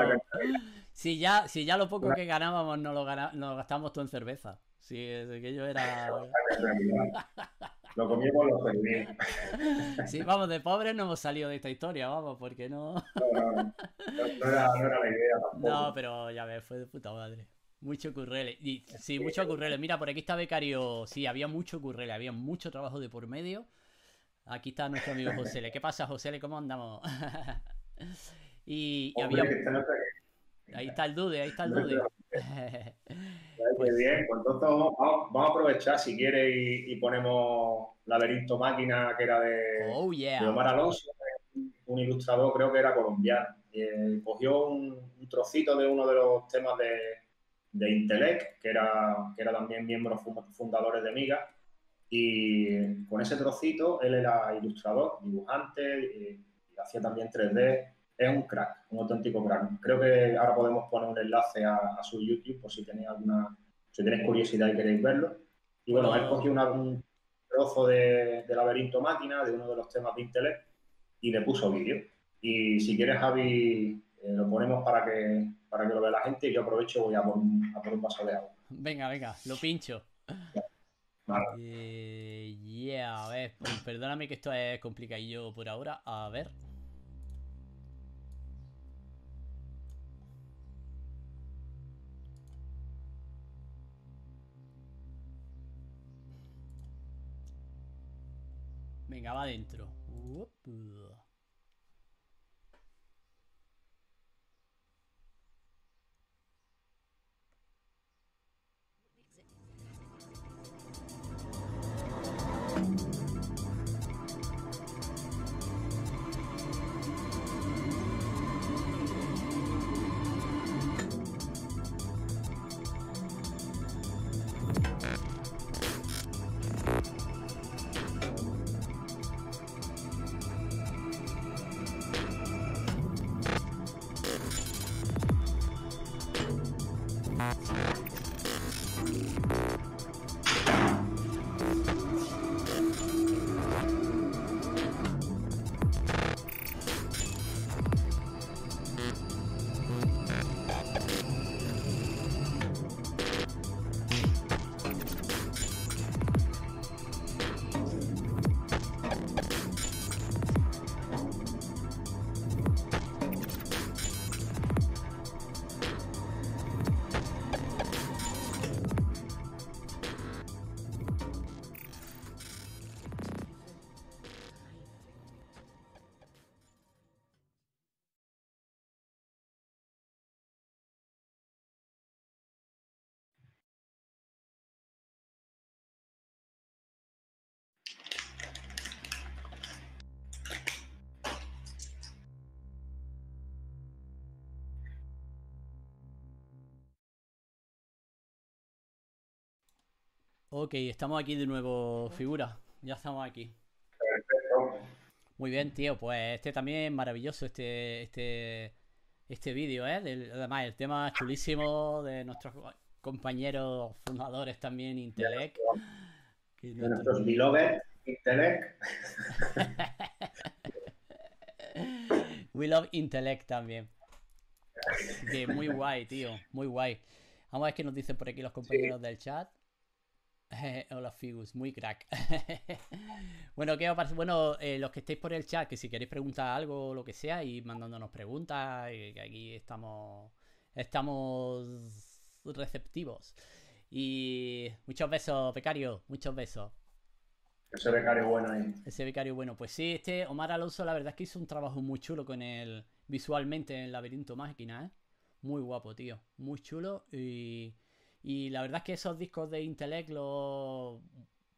A: si, ya, si ya lo poco que ganábamos no lo, nos gastamos todo en cerveza. Sí, que yo era...
B: lo comíamos los perdimos.
A: Sí, vamos, de pobres no hemos salido de esta historia, vamos, porque
B: no... No, no, no, era, no era la idea tampoco.
A: No, pero ya ves, fue de puta madre. Mucho currele. sí, mucho currele. Mira, por aquí está Becario. Sí, había mucho currele, había mucho trabajo de por medio. Aquí está nuestro amigo José. ¿Qué pasa, José? ¿Cómo andamos? y, había... Ahí está el dude, ahí está el dude.
B: pues... bien, pues entonces vamos, a aprovechar si quiere y, ponemos Laberinto Máquina, que era de,
A: oh,
B: Omar Alonso, un ilustrador, creo que era colombiano. Eh, cogió un, trocito de uno de los temas de, de Intelec, que era, que era también miembro fundadores de Miga. Y con ese trocito, él era ilustrador, dibujante, y, hacía también 3D. Es un crack, un auténtico crack. Creo que ahora podemos poner un enlace a, su YouTube por si tenéis alguna, si tenéis curiosidad y queréis verlo. Y bueno, él cogió un trozo de, de, laberinto máquina, de uno de los temas de Intelec, y le puso vídeo. Y si quieres, Javi, eh, lo ponemos para que, para que lo vea la gente y yo aprovecho y voy a por, a por un vaso de agua.
A: Venga, venga, lo pincho. Eh, yeah, a ver, pues, perdóname que esto es complicadillo por ahora. A ver. Venga, va adentro. Ok, estamos aquí de nuevo, figura. Ya estamos aquí.
B: Perfecto.
A: Muy bien, tío. Pues este también maravilloso, este, este, este vídeo, ¿eh? Del- además, el tema chulísimo de nuestros compañeros fundadores también, Intelec.
B: De
A: nuestro-
B: nuestros beloved Intelec.
A: We love Intellect también. Así que muy guay, tío. Muy guay. Vamos a ver qué nos dicen por aquí los compañeros del chat. Eh, hola, Figus, muy crack. bueno, ¿qué os parece? Bueno, eh, los que estéis por el chat, que si queréis preguntar algo o lo que sea, y mandándonos preguntas, y que aquí estamos, estamos receptivos. Y muchos besos, becario, muchos besos.
B: Ese becario bueno ahí.
A: Ese becario bueno, pues sí, este Omar Alonso la verdad es que hizo un trabajo muy chulo con el visualmente en Laberinto Máquina, ¿eh? Muy guapo, tío. Muy chulo y, y la verdad es que esos discos de Intellect los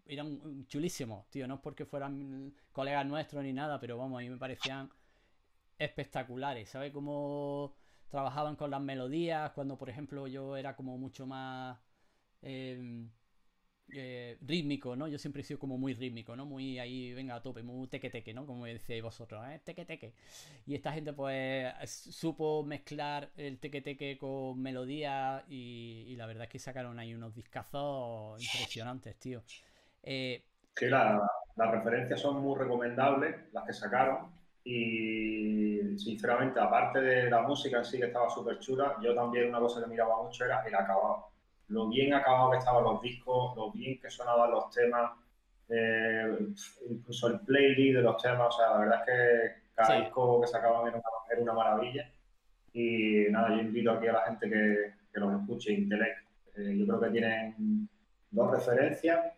A: eran chulísimos, tío. No es porque fueran colegas nuestros ni nada, pero vamos, a mí me parecían espectaculares. ¿Sabes cómo trabajaban con las melodías? Cuando, por ejemplo, yo era como mucho más... em, eh, rítmico, ¿no? Yo siempre he sido como muy rítmico, ¿no? Muy ahí, venga, a tope, muy teque teque, ¿no? Como decíais vosotros, ¿eh? Teque teque. Y esta gente, pues, supo mezclar el teque teque con melodía y, la verdad es que sacaron ahí unos discazos impresionantes, tío. Eh,
B: Sí, la- las referencias son muy recomendables, las que sacaron. Y sinceramente, aparte de la música en sí que estaba súper chula, yo también una cosa que miraba mucho era el acabado. Lo bien acabado que estaban los discos, lo bien que sonaban los temas, eh, incluso el playlist de los temas. O sea, la verdad es que cada
A: Sí.
B: disco que sacaban era una, era una maravilla. Y nada, yo invito aquí a la gente que, que los escuche, Intelect. Eh, yo creo que tienen dos referencias.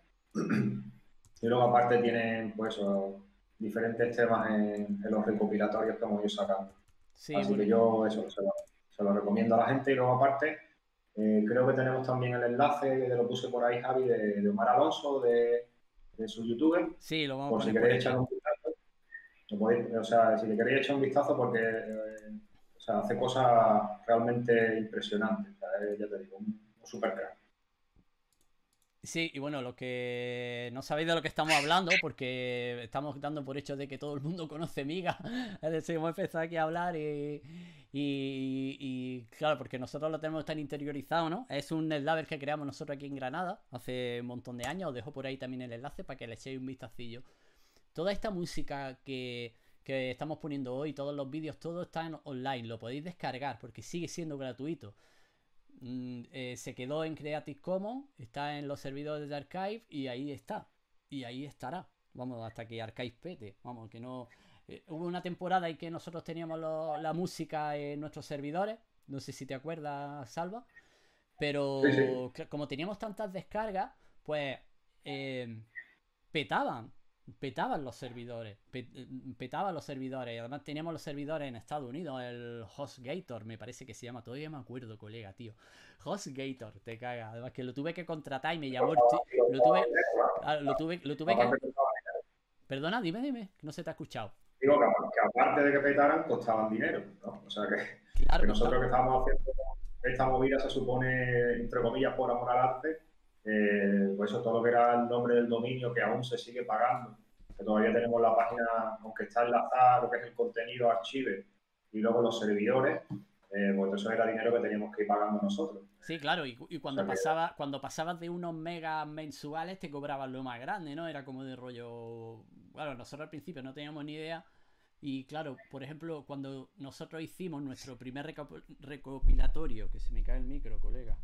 B: Y luego aparte tienen pues eso, diferentes temas en, en los recopilatorios que hemos ido sacando.
A: sí,
B: Así
A: bueno,
B: que yo eso se lo, se lo recomiendo a la gente. Y luego aparte eh, creo que tenemos también el enlace, que lo puse por ahí Javi, de, de Omar Alonso, de, de su YouTube,
A: sí, lo vamos
B: por
A: a
B: si
A: poner por
B: queréis echar un vistazo. Lo podéis- o sea, si le queréis echar un vistazo porque eh, o sea, hace cosas realmente impresionantes. O sea, es, ya te digo, un, un super crack.
A: Sí, y bueno, lo que no sabéis de lo que estamos hablando, porque estamos dando por hecho de que todo el mundo conoce Miga. Es decir, hemos empezado aquí a hablar y, y, claro, porque nosotros lo tenemos tan interiorizado, ¿no? Es un NetLaber que creamos nosotros aquí en Granada hace un montón de años. Os dejo por ahí también el enlace para que le echéis un vistacillo. Toda esta música que, que estamos poniendo hoy, todos los vídeos, todo está online. Lo podéis descargar porque sigue siendo gratuito. Mm, eh, se quedó en Creative Commons, está en los servidores de Archive y ahí está. Y ahí estará. Vamos, hasta que Archive pete. Vamos, que no. Eh, hubo una temporada en que nosotros teníamos lo- la música en nuestros servidores. No sé si te acuerdas, Salva. Pero
B: Sí, sí.
A: cl- como teníamos tantas descargas, pues eh, petaban. Petaban los servidores. eh, petaban los servidores. Y además teníamos los servidores en Estados Unidos. El HostGator, me parece que se llama. Todavía me acuerdo, colega, tío. HostGator, te caga. Además que lo tuve que contratar y me llamó el Lo tuve, ah, lo tuve, lo tuve que. Perdona, dime, dime, no se te ha escuchado.
B: Digo que, que aparte de que petaran, costaban dinero, ¿no? O sea que,
A: Claro,
B: que nosotros que estábamos haciendo esta movida se supone, entre comillas, por amor al arte, eh, pues eso, todo lo que era el nombre del dominio que aún se sigue pagando, que todavía tenemos la página, aunque está enlazada lo que es el contenido archive y luego los servidores, eh, pues eso era dinero que teníamos que ir pagando nosotros.
A: Sí, claro, y, y cuando
B: O sea que-
A: pasaba, cuando pasabas de unos megas mensuales te cobraban lo más grande, ¿no? Era como de rollo. Bueno, nosotros al principio no teníamos ni idea. Y claro, por ejemplo, cuando nosotros hicimos nuestro primer reco- recopilatorio, que se me cae el micro, colega.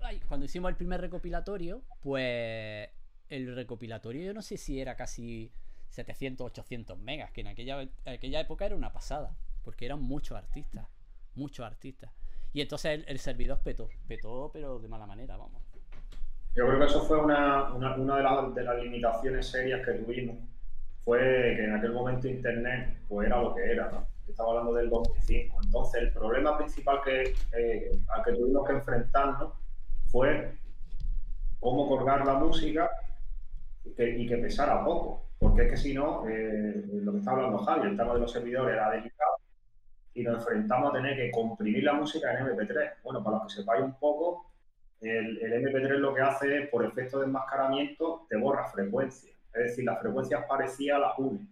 A: Ay, cuando hicimos el primer recopilatorio, pues el recopilatorio yo no sé si era casi 700, 800 megas, que en aquella, en aquella época era una pasada, porque eran muchos artistas, muchos artistas. Y entonces el, servidor petó, petó, pero de mala manera, vamos.
B: Yo creo que eso fue una, una, de, las, de las limitaciones serias que tuvimos. Fue que en aquel momento Internet pues era lo que era. ¿no? Estaba hablando del 2005. Entonces, el problema principal que, eh, al que tuvimos que enfrentarnos fue cómo colgar la música que, y que pesara poco. Porque es que si no, eh, lo que está hablando Javi, el tema de los servidores era delicado y nos enfrentamos a tener que comprimir la música en MP3. Bueno, para los que sepáis un poco, el, el MP3 lo que hace es, por efecto de enmascaramiento, te borra frecuencia. Es decir, las frecuencias parecía las une.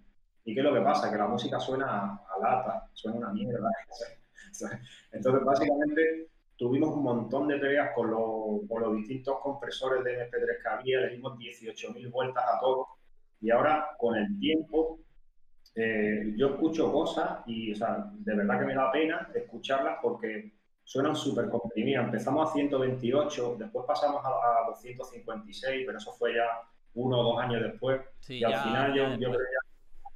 B: ¿Y qué es lo que pasa? Que la música suena a, lata, suena una mierda. Entonces, básicamente, tuvimos un montón de peleas con, los distintos compresores de MP3 que había, le dimos 18.000 vueltas a todos. Y ahora, con el tiempo, eh, yo escucho cosas y, o sea, de verdad que me da pena escucharlas porque suenan súper comprimidas. Empezamos a 128, después pasamos a, 256, pero eso fue ya uno o dos años después. y al final yo, creo ya,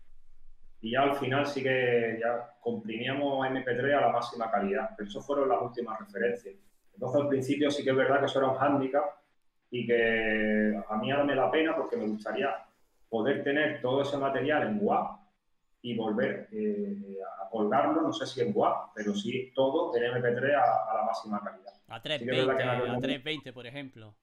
B: y ya al final sí que ya comprimíamos MP3 a la máxima calidad, pero eso fueron las últimas referencias. Entonces al principio sí que es verdad que eso era un hándicap y que a mí ahora me da pena porque me gustaría poder tener todo ese material en WAP y volver eh, a colgarlo, no sé si en WAP, pero sí todo en MP3 a, la máxima calidad.
A: A 320, a 320, por ejemplo.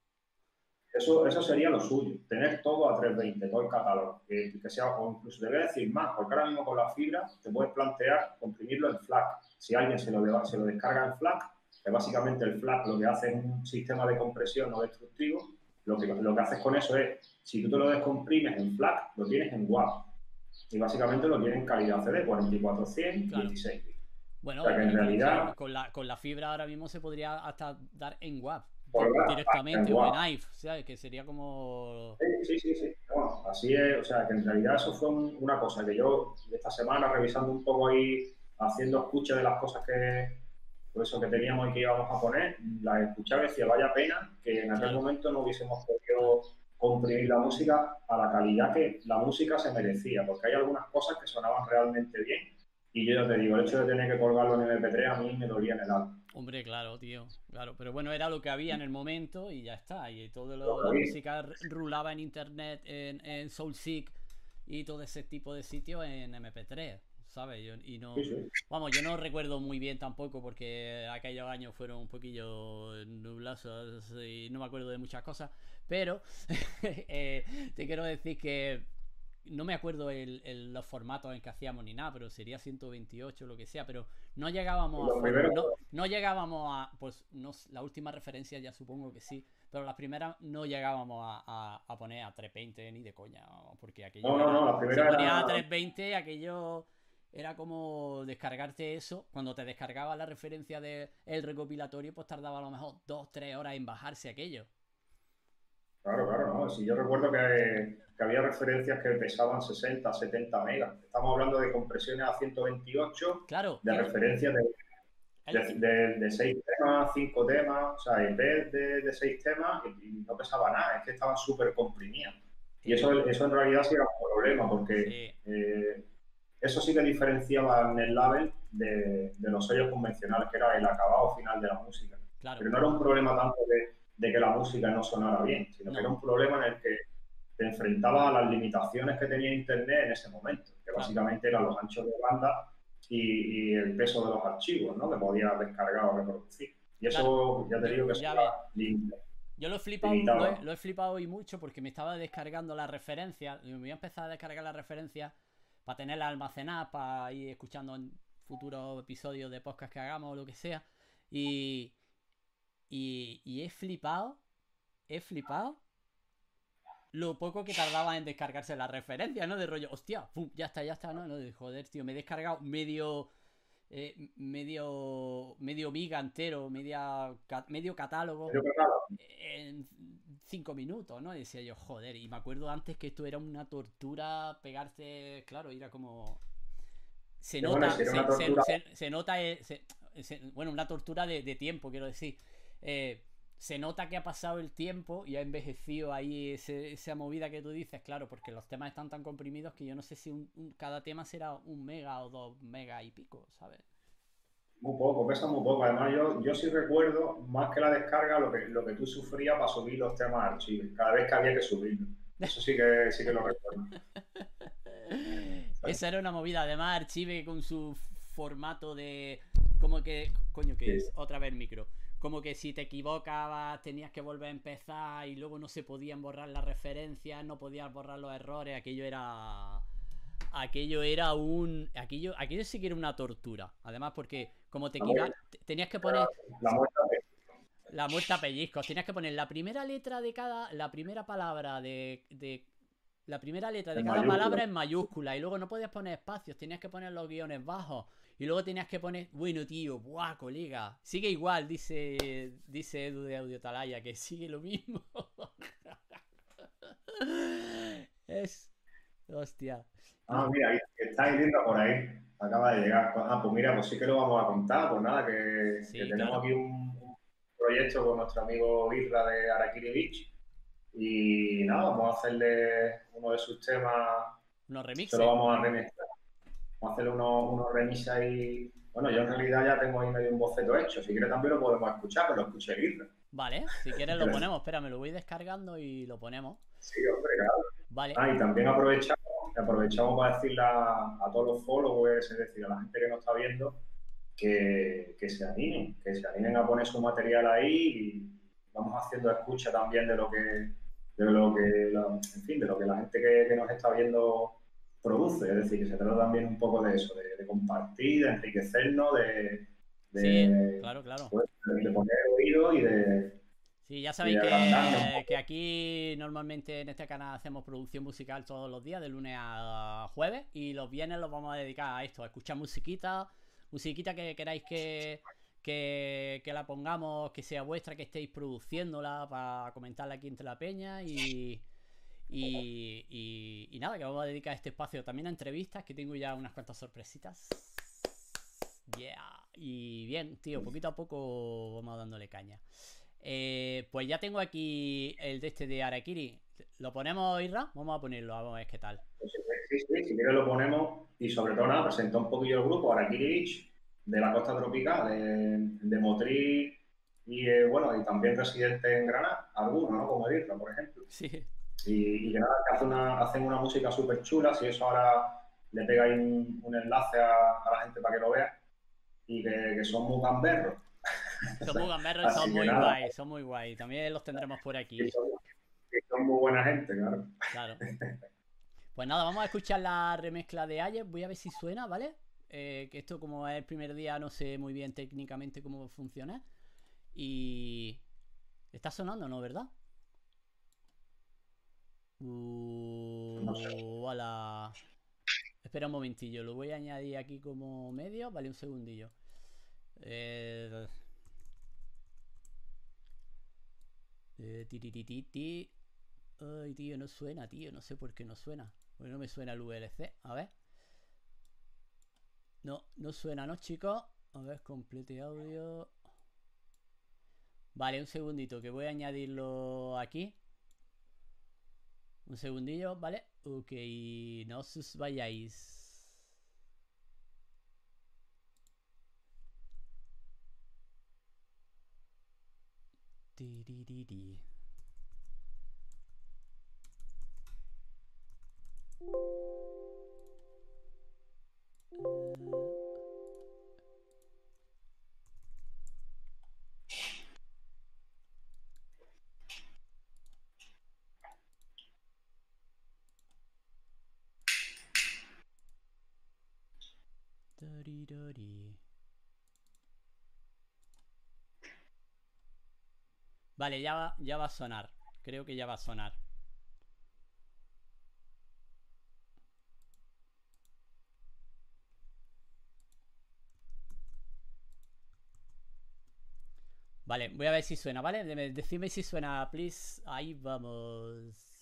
B: Eso, eso sería lo suyo, tener todo a 320, todo el catálogo, que, sea, o incluso te voy a decir más, porque ahora mismo con la fibra te puedes plantear comprimirlo en FLAC. Si alguien se lo, se lo descarga en FLAC, que básicamente el FLAC lo que hace es un sistema de compresión no destructivo, lo que, lo que haces con eso es, si tú te lo descomprimes en FLAC, lo tienes en WAP y básicamente lo tienen en calidad CD, 4400, 16
A: Bueno, en realidad, con, la, con la fibra ahora mismo se podría hasta dar en WAP directamente o en o sea, que sería como...
B: Sí, sí, sí, así es, o sea, que en realidad eso fue una cosa que yo esta semana revisando un poco ahí, haciendo escucha de las cosas que, por eso que teníamos y que íbamos a poner, la escuchaba y decía, vaya pena que en aquel momento no hubiésemos podido comprimir la música a la calidad que la música se merecía, porque hay algunas cosas que sonaban realmente bien y yo ya te digo, el hecho de tener que colgarlo en MP3 a mí me dolía en el alma.
A: Hombre, claro, tío, claro, pero bueno, era lo que había en el momento y ya está, y todo lo, la música rulaba en internet, en, en SoulSeek y todo ese tipo de sitios en MP3. ¿Sabes? y no, vamos, yo no recuerdo muy bien tampoco porque aquellos años fueron un poquillo nublasos y no me acuerdo de muchas cosas, pero eh, te quiero decir que no me acuerdo el, los formatos en que hacíamos ni nada, pero sería 128 lo que sea, pero no llegábamos a no, llegábamos a pues no, la última referencia ya supongo que sí, pero las primeras no llegábamos a, a, poner a 320 ni de coña, porque aquello
B: no, no, no, la primera
A: ponía a 320 aquello era como descargarte eso. Cuando te descargaba la referencia del recopilatorio, pues tardaba a lo mejor dos, tres horas en bajarse aquello.
B: Claro, claro, no. Si yo recuerdo que, había referencias que pesaban 60, 70 megas. Estamos hablando de compresiones a 128,
A: claro,
B: de referencias de, de, 6 temas, 5 temas, o sea, en vez de, de 6 temas, y, no pesaba nada, es que estaban súper comprimidas. Y eso, eso en realidad sí era un problema, porque eh, eso sí que diferenciaba el label de, los sellos convencionales, que era el acabado final de la música. Pero no era un problema tanto de, que la música no sonara bien, sino que era un problema en el que te enfrentaba a las limitaciones que tenía Internet en ese momento, que básicamente eran los anchos de banda y, el peso de los archivos ¿no? que podías descargar o reproducir. Y eso ya te digo que es
A: limpio. Yo lo he flipado, lo he, flipado hoy mucho porque me estaba descargando la referencia. Me voy a empezar a descargar la referencia para tenerla almacenada, para ir escuchando en futuros episodios de podcast que hagamos o lo que sea. Y, y, y he flipado, he flipado lo poco que tardaba en descargarse la referencia, ¿no? De rollo, hostia, ya está, ya está, ¿no? no de, joder, tío, me he descargado medio... Eh, medio medio miga entero, media, medio catálogo en cinco minutos, ¿no? decía yo, joder, y me acuerdo antes que esto era una tortura pegarse, claro, era como... Se nota, se, nota, eh, bueno, una tortura de, tiempo, quiero decir. Eh, se nota que ha pasado el tiempo y ha envejecido ahí esa movida que tú dices, claro, porque los temas están tan comprimidos que yo no sé si cada tema será un mega o dos mega y pico, ¿sabes?
B: Muy poco, pesa muy poco. Además, yo, yo sí recuerdo, más que la descarga, lo que, lo que tú sufrías para subir los temas a archivos, cada vez que había que subirlos. Eso sí que, sí que lo recuerdo.
A: Esa era una movida. Además, Archive con su formato de. Como que. Coño, que es otra vez micro. Como que si te equivocabas tenías que volver a empezar y luego no se podían borrar las referencias, no podías borrar los errores. Aquello era aquello era un. Aquello, aquello sí que era una tortura. Además, porque como te tenías que poner. La muerta pellizcos. Tienes que poner la primera letra de cada. La primera palabra de. de la primera letra de
B: En
A: cada
B: mayúscula.
A: palabra en mayúscula. Y luego no podías poner espacios. Tenías que poner los guiones bajos. Y luego tenías que poner. Bueno, tío. Buah, colega. Sigue igual, dice. Dice Edu de Audio Talaya. Que sigue lo mismo. es. Hostia.
B: Ah, mira, está viendo por ahí. Acaba de llegar. Ah, pues mira, pues sí que lo vamos a contar. Pues nada, que,
A: Sí,
B: que tenemos
A: claro.
B: aquí un, un proyecto con nuestro amigo Irra de Arakiri Beach. Y nada, vamos a hacerle uno de sus temas.
A: Unos
B: Se
A: remixes.
B: lo vamos a remezclar. Vamos a hacerle unos, unos remixes ahí. Bueno, yo en realidad ya tengo ahí medio un boceto hecho. Si quieres también lo podemos escuchar, pero lo escuché Irra.
A: Vale, si quieres lo ponemos. Espera, me lo voy descargando y lo ponemos.
B: Sí, hombre, claro.
A: Vale.
B: Ah, y también aprovechamos, aprovechamos para decirle a, a todos los followers, es decir, a la gente que nos está viendo, que, que se animen, que se animen a poner su material ahí y vamos haciendo escucha también de lo que, de lo que, la- en fin, de lo que la gente que, que nos está viendo produce, es decir, que se trata también un poco de eso, de, de compartir, de enriquecernos, de, de,
A: Sí, claro, claro.
B: pues, de poner oído y de,
A: Sí, ya sabéis que aquí normalmente en este canal hacemos producción musical todos los días, de lunes a jueves, y los viernes los vamos a dedicar a esto, a escuchar musiquita, musiquita que queráis que, que, que la pongamos, que sea vuestra, que estéis produciéndola para comentarla aquí entre la peña y, y, y- y nada, que vamos a dedicar este espacio también a entrevistas, que tengo ya unas cuantas sorpresitas. Yeah. Y bien, tío, poquito a poco vamos dándole caña. Eh, pues ya tengo aquí el de este de Arakiri. ¿Lo ponemos, Irra? Vamos a ponerlo, vamos a ver qué tal.
B: Pues sí, sí, si quieres lo ponemos y sobre todo nada, presentó un poquillo el grupo Arakiri Beach de la costa tropical, de, de Motril y eh, bueno, y también residente en Granada, algunos, ¿no? Como Irra, por ejemplo.
A: Sí.
B: Y, y que nada, que hace una, hacen una música súper chula, si eso ahora le pegáis un, un enlace a, a la gente para que lo vea, y que, que son muy gamberros.
A: Son muy gamberros son muy
B: nada.
A: guay, son muy guay. También los tendremos por aquí,
B: son, muy buena gente, claro.
A: claro. Pues nada, vamos a escuchar la remezcla de Ayer. Voy a ver si suena, ¿vale? Eh, que esto como es el primer día no sé muy bien técnicamente cómo funciona. Y... Está sonando, ¿no? ¿Verdad? Uh,
B: No sé.
A: hola. Espera un momentillo, lo voy a añadir aquí como medio. Vale, un segundillo. Eh... Eh, tiritititi. Ay, tío, no suena, tío. No sé por qué no suena. Porque no me suena el VLC. A ver. No, no suena, ¿no, chicos? A ver, complete audio. Vale, un segundito, que voy a añadirlo aquí. Un segundillo, ¿vale? Ok, no os vayáis. D D D D. Dirty, dirty. Vale, ya va, ya va a sonar. Creo que ya va a sonar. Vale, voy a ver si suena, ¿vale? Decidme si suena, please. Ahí vamos.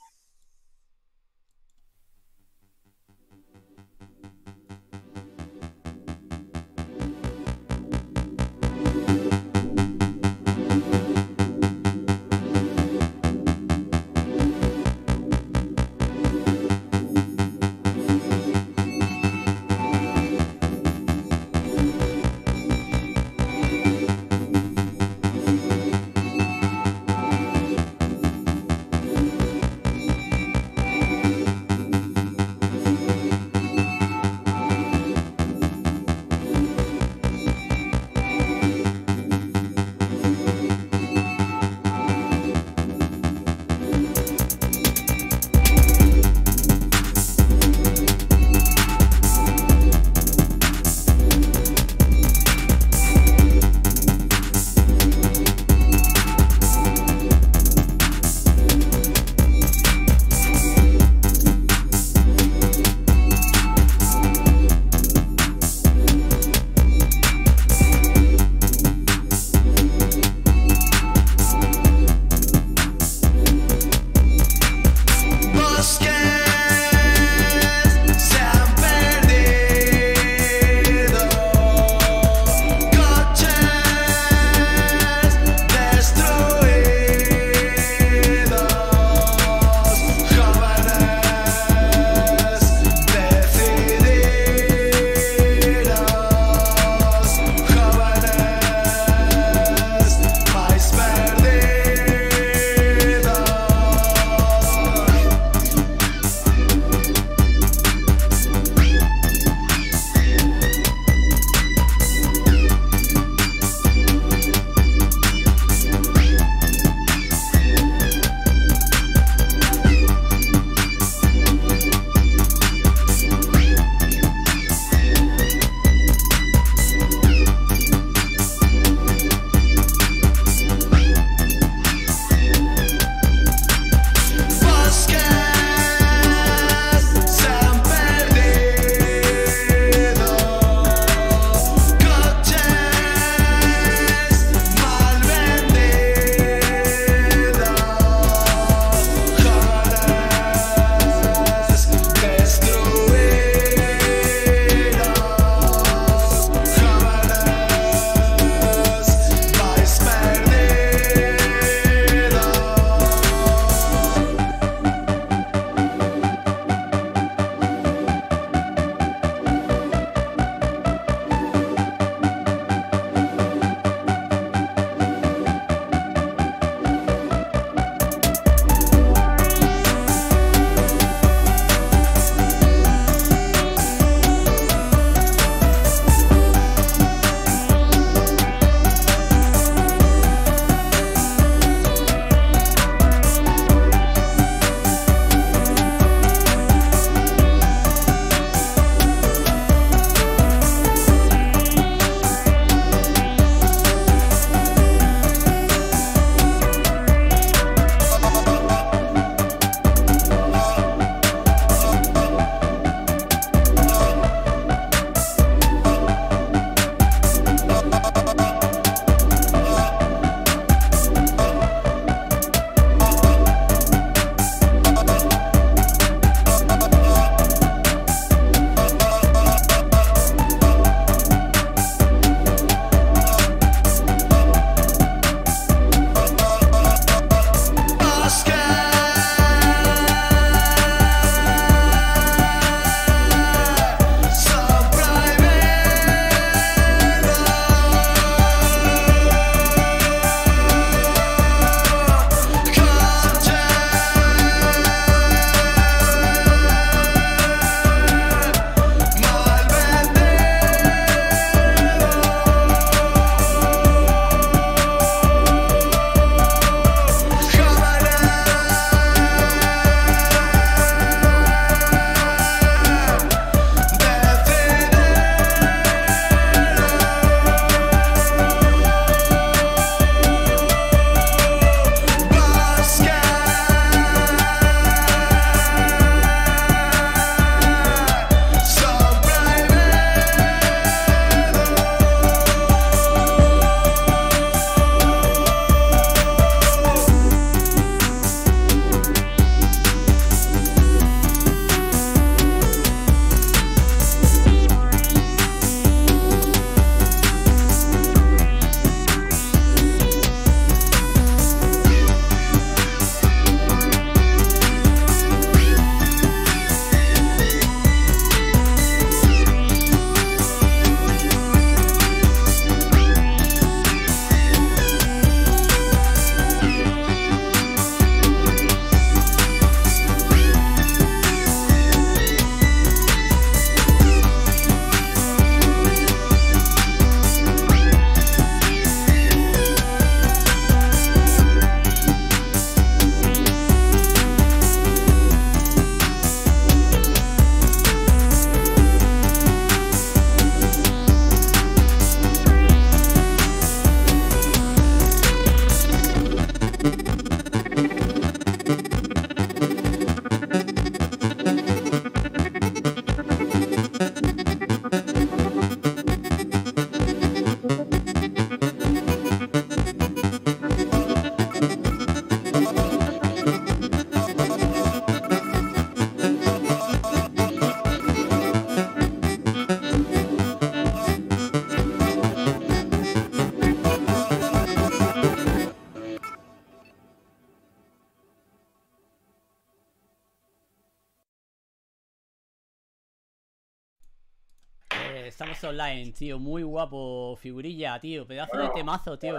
A: Online, tío. Muy guapo, figurilla, tío. Pedazo de temazo, tío.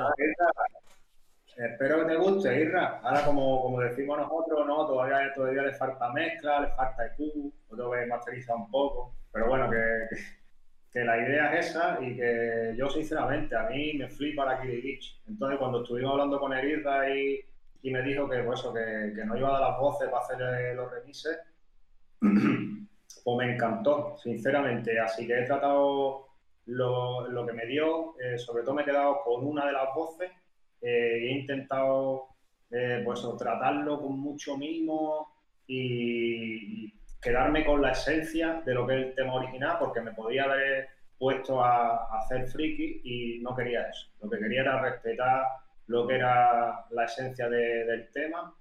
B: espero que te guste, Irra. Ahora, como, como decimos nosotros, no, todavía, todavía le falta mezcla, le falta EQ, lo tengo que masterizar un poco. Pero bueno, que, que, la idea es esa y que yo, sinceramente, a mí me flipa la Kiri Beach. Entonces, cuando estuvimos hablando con el Irra y, y me dijo que, pues, eso, que, que no iba a dar las voces para hacer los remises, pues me encantó, sinceramente. Así que he tratado lo, lo que me dio, eh, sobre todo me he quedado con una de las voces eh, he intentado eh, pues tratarlo con mucho mimo y, quedarme con la esencia de lo que es el tema original, porque me podía haber puesto a, hacer friki y no quería eso. Lo que quería era respetar lo que era la esencia del tema.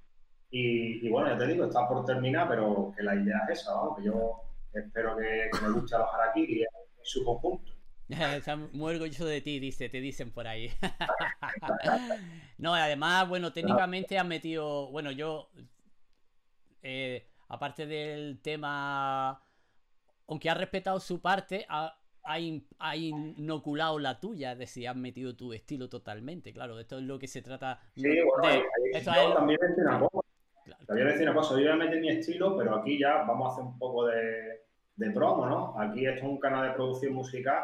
B: Y, bueno, ya te digo, está por terminar, pero que la idea es esa, que yo espero que, me guste los harakiri en su conjunto.
A: Está muy orgulloso de ti, dice, te dicen por ahí. no, además, bueno, técnicamente han metido, bueno, yo, eh, aparte del tema, aunque ha respetado su parte, ha, ha, inoculado la tuya, es decir, has metido tu estilo totalmente, claro, esto es lo que se trata.
B: Sí, bueno, yo también decir una cosa. También decir una cosa, yo voy a meter mi estilo, pero aquí ya vamos a hacer un poco de, de promo, ¿no? Aquí esto es un canal de producción musical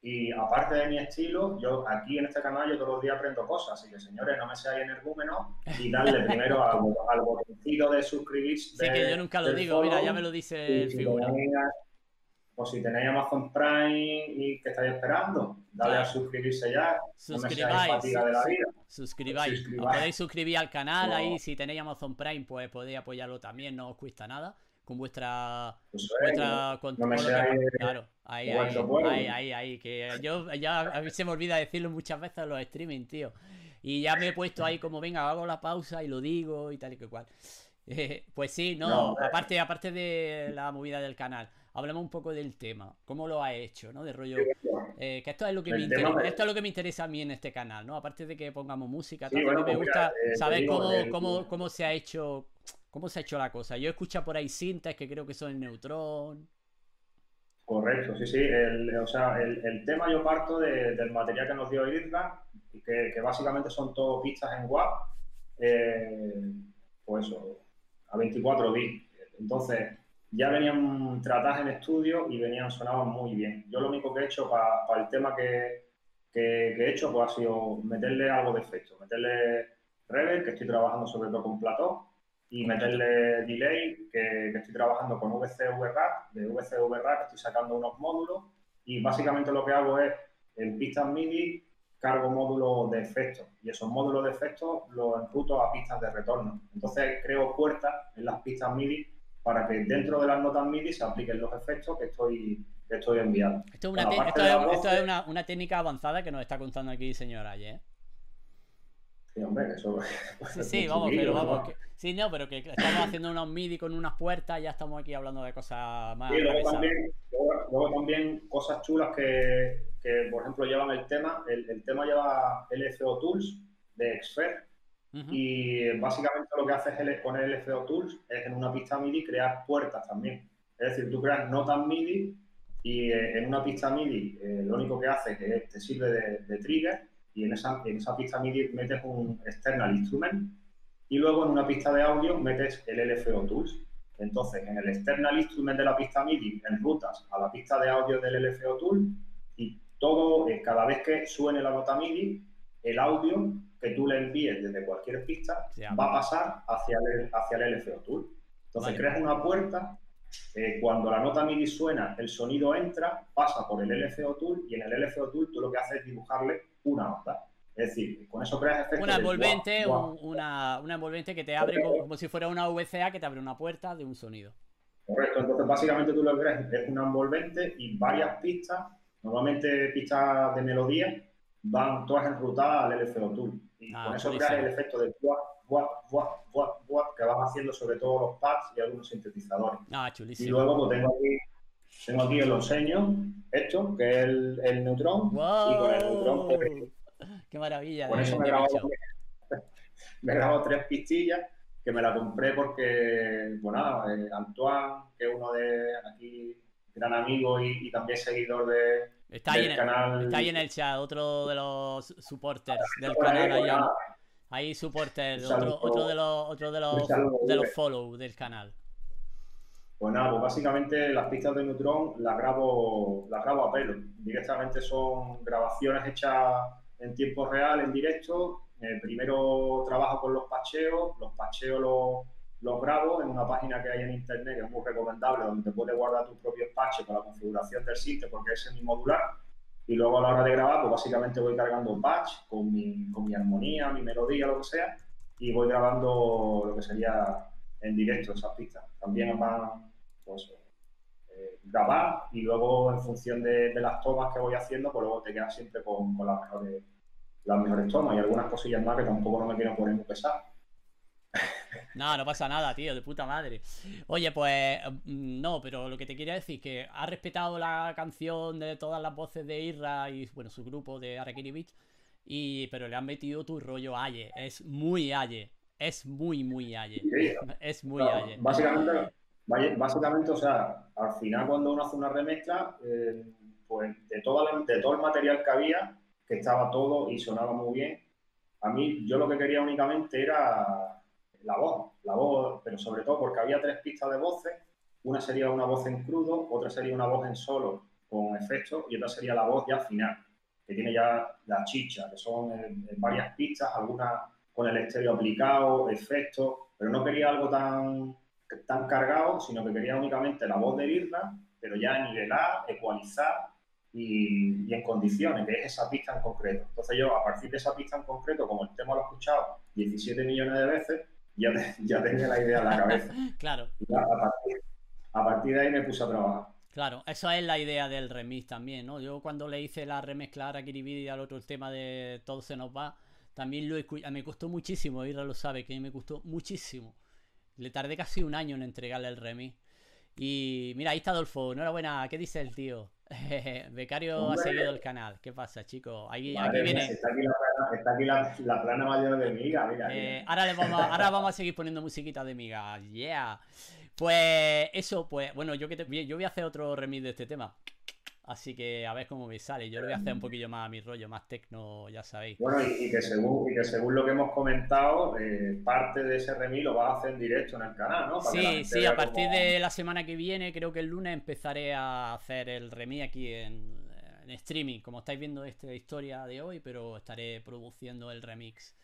B: y aparte de mi estilo, yo aquí en este canal yo todos los días aprendo cosas, así que señores, no me seáis energúmenos y darle primero al, al botoncito de suscribirse.
A: Sí, que yo nunca lo digo, mira, ya me lo dice el figura.
B: O si tenéis Amazon Prime y que estáis esperando, dale a suscribirse ya.
A: Suscribáis. No de la vida. Suscribáis. Os podéis suscribir al canal ahí, si tenéis Amazon Prime, pues podéis apoyarlo también, no os cuesta nada con vuestra, vuestra claro, ahí, ahí, ahí, ahí, que yo ya a mí se me olvida decirlo muchas veces en los streaming, tío. Y ya me he puesto ahí como, venga, hago la pausa y lo digo y tal y que cual. pues sí, no, aparte, aparte de la movida del canal, hablamos un poco del tema, cómo lo ha hecho, ¿no? De rollo. Eh, que esto es lo que me interesa, esto es lo que me interesa a mí en este canal, ¿no? Aparte de que pongamos música, me pues gusta eh, saber cómo, cómo, cómo se ha hecho ¿Cómo se ha hecho la cosa? Yo escucho por ahí cintas que creo que son el Neutrón.
B: Correcto, sí, sí. El, o sea, el, tema yo parto del material que nos dio Irra, que, que básicamente son todo pistas en WAP, eh, pues eso, a 24 bits. Entonces, ya venían tratadas en estudio y venían sonaban muy bien. Yo lo único que he hecho para el tema que, que, he hecho pues ha sido meterle algo de efecto, meterle reverb, que estoy trabajando sobre todo con plató, y meterle delay, que, estoy trabajando con VCV Rack, de VCV Rack estoy sacando unos módulos y básicamente lo que hago es en pistas MIDI cargo módulos de efectos y esos módulos de efectos los enruto a pistas de retorno. Entonces creo puertas en las pistas MIDI para que dentro de las notas MIDI se apliquen los efectos que estoy, estoy enviando.
A: Esto es, una, una, técnica avanzada que nos está contando aquí señor Aye. ¿eh?
B: Sí, hombre, eso.
A: Sí, sí, vamos, pero vamos. Sí, no, pero que estamos haciendo unos MIDI con unas puertas, ya estamos aquí hablando de cosas más.
B: Y luego también, luego, también, cosas chulas que, que, por ejemplo, llevan el tema. El, el tema lleva LFO Tools de Xfer. Y básicamente lo que haces con el LFO Tools es en una pista MIDI crear puertas también. Es decir, tú creas notas MIDI y eh, en una pista MIDI eh, lo único que hace que te sirve de, de trigger y en esa, en esa pista MIDI metes un external instrument y luego en una pista de audio metes el LFO Tools. Entonces, en el external instrument de la pista MIDI enrutas a la pista de audio del LFO Tool y todo, eh, cada vez que suene la nota MIDI, el audio que tú le envíes desde cualquier pista va a pasar hacia el, hacia el LFO Tool. Entonces, creas una puerta, eh, cuando la nota MIDI suena, el sonido entra, pasa por el LFO Tool y en el LFO Tool tú lo que haces es dibujarle una nota. Es decir, con eso creas efectos.
A: Una envolvente, una, una envolvente que te abre como, como si fuera una VCA que te abre una puerta de un sonido.
B: Correcto, entonces básicamente tú lo que creas es una envolvente y varias pistas, normalmente pistas de melodía, van todas enrutadas al LFO Tool. Y
A: Ah,
B: con eso creas el efecto de guap, guap, guap, guap, guap, que van haciendo sobre todo los pads y algunos sintetizadores.
A: Ah,
B: Y
A: chulísimo.
B: luego pues tengo aquí, tengo aquí el enseño, esto, que es el, el Neutron, y con el Neutron pues,
A: ¡Wow! ¡Qué maravilla!
B: Con
A: de-
B: eso me grabo, me grabo tres pistillas que me la compré porque, bueno, nada, eh, Antoine, que es uno de aquí, gran amigo y, y también seguidor de,
A: Está ahí,
B: del
A: en el,
B: canal.
A: está ahí en el chat, otro de los supporters del
B: Por ahí,
A: canal. Ahí, ahí supporter, otro, otro de los, otro de los, de los follow del canal.
B: Pues nada, pues básicamente las pistas de Neutron las grabo, las grabo a pelo. Directamente son grabaciones hechas en tiempo real, en directo. Eh, primero trabajo con los pacheos, los pacheos los, los grabo en una página que hay en internet que es muy recomendable, donde puedes guardar tus propios patches con la configuración del sitio porque es semimodular. Y luego a la hora de grabar, pues básicamente voy cargando patch con mi, con mi armonía, mi melodía, lo que sea, y voy grabando lo que sería en directo esas pistas. También van, pues, eh, grabar y luego en función de, de las tomas que voy haciendo, pues luego te quedas siempre con, con las, mejores, las mejores tomas y algunas cosillas más que tampoco no me quiero poner muy pesado.
A: No, no pasa nada, tío, de puta madre. Oye, pues mm, no, pero lo que te quería decir que ha respetado la canción de todas las voces de Irra y bueno, su grupo de Arakiri Beach, y pero le han metido tu rollo Aye, es muy Aye, es muy muy Aye,
B: Sí,
A: es muy
B: Claro,
A: Aye.
B: básicamente, básicamente, o sea, al final cuando uno hace una remezcla, eh, pues de, toda la- de todo el material que había, que estaba todo y sonaba muy bien, a mí yo lo que quería únicamente era la voz, la voz, pero sobre todo porque había tres pistas de voces, una sería una voz en crudo, otra sería una voz en solo con efectos y otra sería la voz ya final, que tiene ya la chicha, que son eh, varias pistas, algunas con el estéreo aplicado, efectos, pero no quería algo tan, tan cargado, sino que quería únicamente la voz de Irra, pero ya nivelada, ecualizada y, y en condiciones, que es esa pista en concreto. Entonces yo, a partir de esa pista en concreto, como el tema lo he escuchado 17 millones de veces, ya, ya tenía la idea en la cabeza.
A: Claro,
B: a, partir, a partir de ahí me puse a trabajar.
A: claro, esa es la idea del remix también, ¿no? Yo cuando le hice la remezcla a Beach y al otro el tema de Todo se nos va, también lo escu- me costó muchísimo, Irra lo sabe, que me costó muchísimo. Le tardé casi un año en entregarle el remix. Y mira, ahí está Adolfo. Enhorabuena. ¿Qué dice el tío? Becario ha seguido el canal. ¿Qué pasa, chicos? Aquí, aquí viene.
B: Está aquí, la, plana- está aquí la, la plana mayor de Miga, mira.
A: Eh,
B: mira.
A: ahora, le vamos a, ahora vamos a seguir poniendo musiquita de miga. Yeah. Pues eso, pues bueno, yo que te- yo voy a hacer otro remix de este tema. Así que a ver cómo me sale. Yo lo voy a hacer un poquillo más a mi rollo, más tecno, ya sabéis.
B: Bueno, y, y que según, y que según lo que hemos comentado, eh, parte de ese remix lo vas a hacer en directo en el canal, ¿no? Para
A: Sí, sí, a partir de la semana que viene, creo que el lunes empezaré a hacer el remix aquí en, en streaming, como estáis viendo esta historia de hoy, pero estaré produciendo el remix.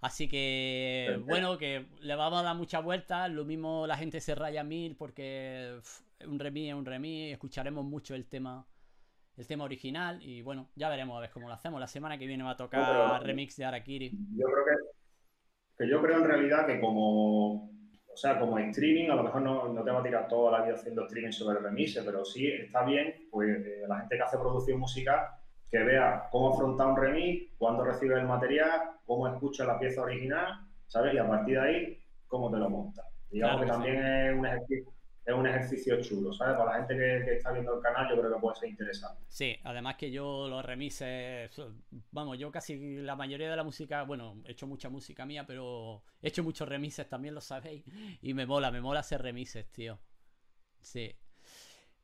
A: Así que,
B: Perfecto.
A: bueno, que le vamos a dar muchas vueltas. Lo mismo la gente se raya mil porque un remix es un remix. Escucharemos mucho el tema, el tema original y bueno, ya veremos a ver cómo lo hacemos. La semana que viene va a tocar
B: No,
A: remix de Arakiri.
B: Yo creo que, que yo creo en realidad que como, o sea, como streaming, a lo mejor no, no te va a tirar toda la vida haciendo streaming sobre remixes, pero sí está bien, pues eh, la gente que hace producción musical, que vea cómo afrontar un remix, cuándo recibe el material, cómo escucha la pieza original, ¿sabes? Y a partir de ahí, cómo te lo montas. Digamos
A: Claro
B: que
A: que
B: también es un ejercicio. Es un ejercicio chulo, ¿sabes? Para la gente que, que está viendo el canal, yo creo que puede ser interesante.
A: Sí, además que yo los remixes, vamos, yo casi la mayoría de la música, bueno, he hecho mucha música mía, pero he hecho muchos remixes, también lo sabéis, y me mola, me mola hacer remixes, tío. Sí.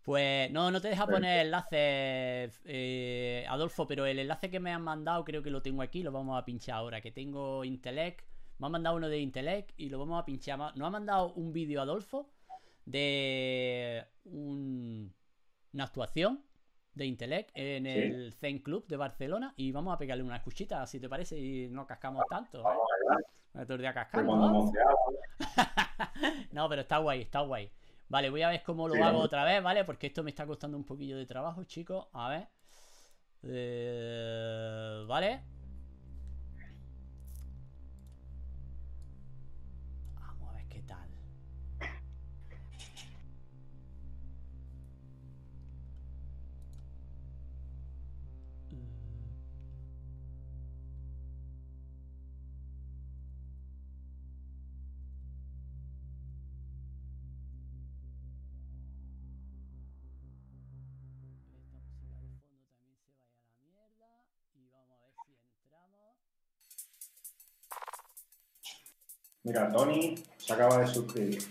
A: Pues no, no te deja poner enlaces, eh, Adolfo, pero el enlace que me han mandado creo que lo tengo aquí, lo vamos a pinchar ahora, que tengo Intelect, me han mandado uno de Intelect y lo vamos a pinchar. Nos ha mandado un vídeo Adolfo de un- una actuación de Intelect en
B: Sí.
A: el Zen Club de Barcelona y vamos a pegarle una escuchita, si te parece, y no cascamos tanto. ¿eh?
B: Vamos
A: día
B: cuando
A: ¿no? No, pero está guay, está guay. Vale, voy a ver cómo lo
B: Sí,
A: hago otra vez, ¿vale? Porque esto me está costando un poquillo de trabajo, chicos. A ver. Eh, vale.
B: Mira, Tony se acaba de suscribir.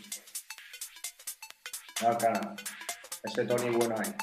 B: Canal. Ese Tony bueno ahí.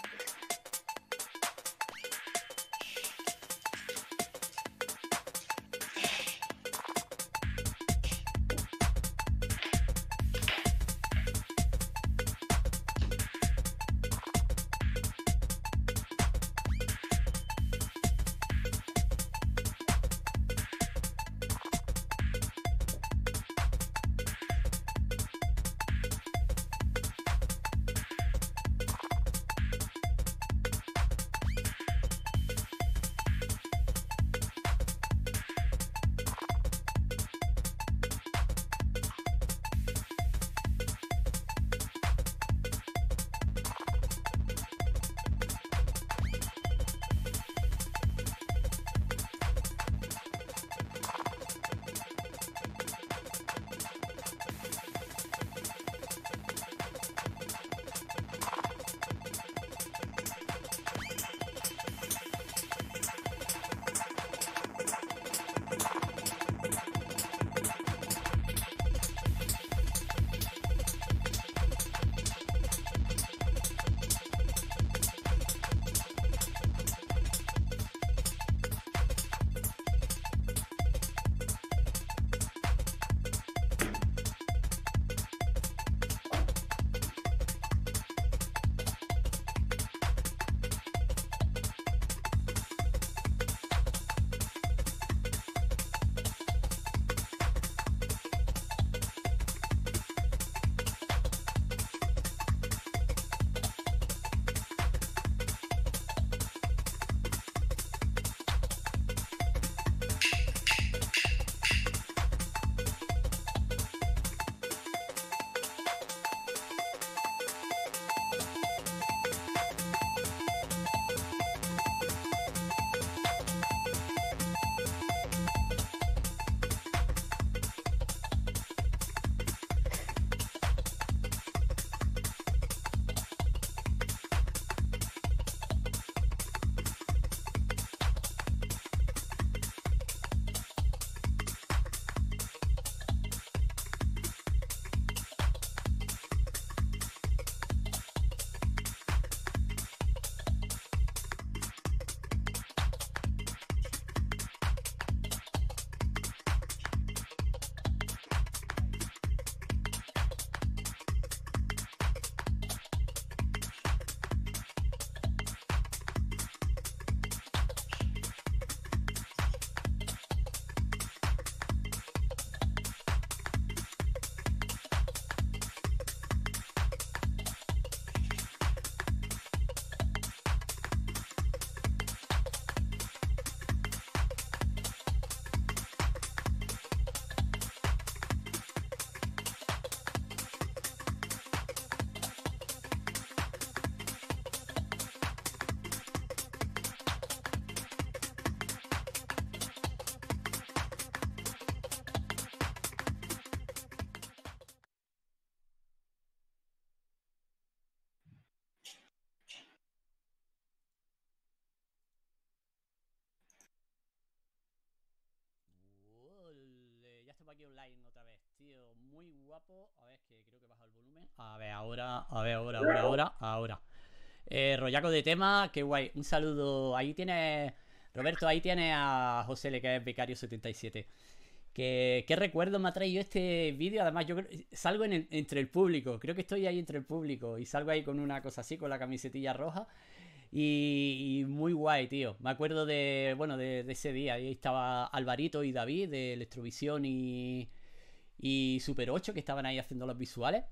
A: Aquí online otra vez, tío. Muy guapo. A ver, que creo que baja el volumen. A ver, ahora, a ver, ahora, ahora, ahora, ahora. Eh, rollaco de tema, qué guay. Un saludo. Ahí tiene, Roberto, ahí tiene a José Le, que es Becario77. ¿Qué, ¿Qué, recuerdo me ha traído este vídeo? Además, yo salgo en entre el público. Creo que estoy ahí entre el público. Y salgo ahí con una cosa así, con la camisetilla roja. Y, muy guay, tío. Me acuerdo de, bueno, de, ese día. Ahí estaba Alvarito y David de Electrovisión y, y Super 8 que estaban ahí haciendo los visuales.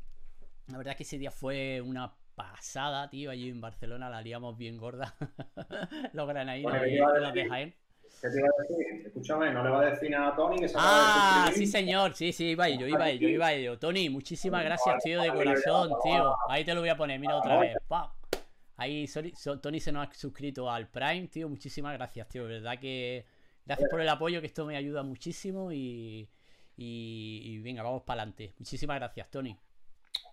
A: La verdad es que ese día fue una pasada, tío. Allí en Barcelona la liamos bien gorda. los granadinos
B: de Jaén. ¿Qué te iba a decir? Escúchame, no le va a decir nada a Tony que se
A: Ah, sí, señor. Sí, sí, iba yo, iba yo, iba yo. Tony, muchísimas gracias, tío, de corazón, tío. Ahí te lo voy a poner, mira otra vez. Ahí Tony se nos ha suscrito al Prime, tío. Muchísimas gracias, tío. Verdad que gracias por el apoyo, que esto me ayuda muchísimo y, y, venga, vamos para adelante. Muchísimas gracias, Tony.